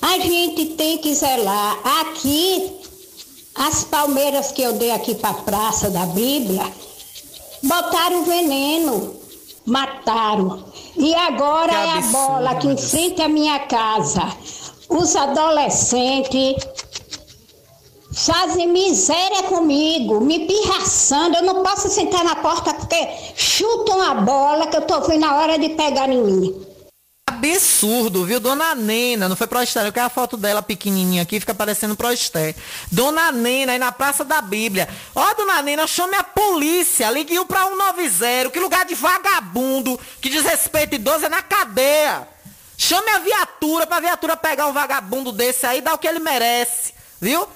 a gente tem que zelar. Aqui, as palmeiras que eu dei aqui para a Praça da Bíblia, botaram veneno, mataram. E agora Que é a bola Deus. frente à minha casa. Os adolescentes fazem miséria comigo, me pirraçando. Eu não posso sentar na porta porque chutam a bola que eu tô vendo a hora de pegar em mim. Absurdo, viu? Dona Nena, não foi Prosté, eu quero a foto dela pequenininha aqui, fica parecendo Prosté. Dona Nena, aí na Praça da Bíblia. Ó, Dona Nena, chame a polícia, ligue pra 190, que lugar de vagabundo, que desrespeito idoso é na cadeia. Chame a viatura pra viatura pegar um vagabundo desse aí dar o que ele merece, viu?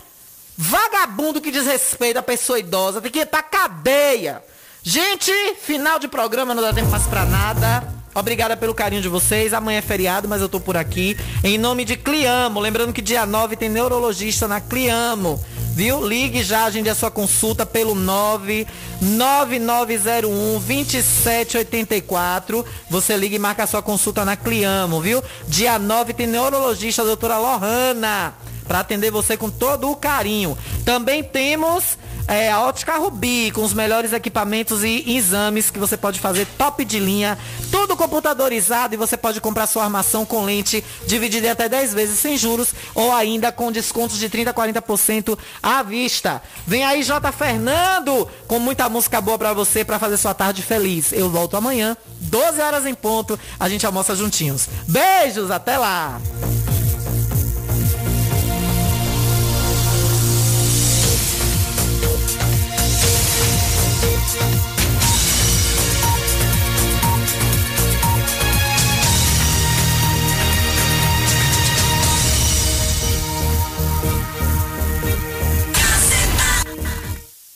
Vagabundo que desrespeita a pessoa idosa, tem que ir pra cadeia. Gente, final de programa, não dá tempo mais pra nada. Obrigada pelo carinho de vocês. Amanhã é feriado, mas eu tô por aqui. Em nome de Cliamo. Lembrando que dia 9 tem neurologista na Cliamo. Viu? Ligue já, agende a sua consulta pelo 99901 2784. Você liga e marca a sua consulta na Cliamo, viu? Dia 9 tem neurologista, a doutora Lohana para atender você com todo o carinho. Também temos é, a Ótica Rubi, com os melhores equipamentos e exames que você pode fazer top de linha, tudo computadorizado e você pode comprar sua armação com lente dividida em até 10 vezes sem juros ou ainda com descontos de 30 a 40% à vista. Vem aí J Fernando com muita música boa para você para fazer sua tarde feliz. Eu volto amanhã, 12 horas em ponto, a gente almoça juntinhos. Beijos, até lá.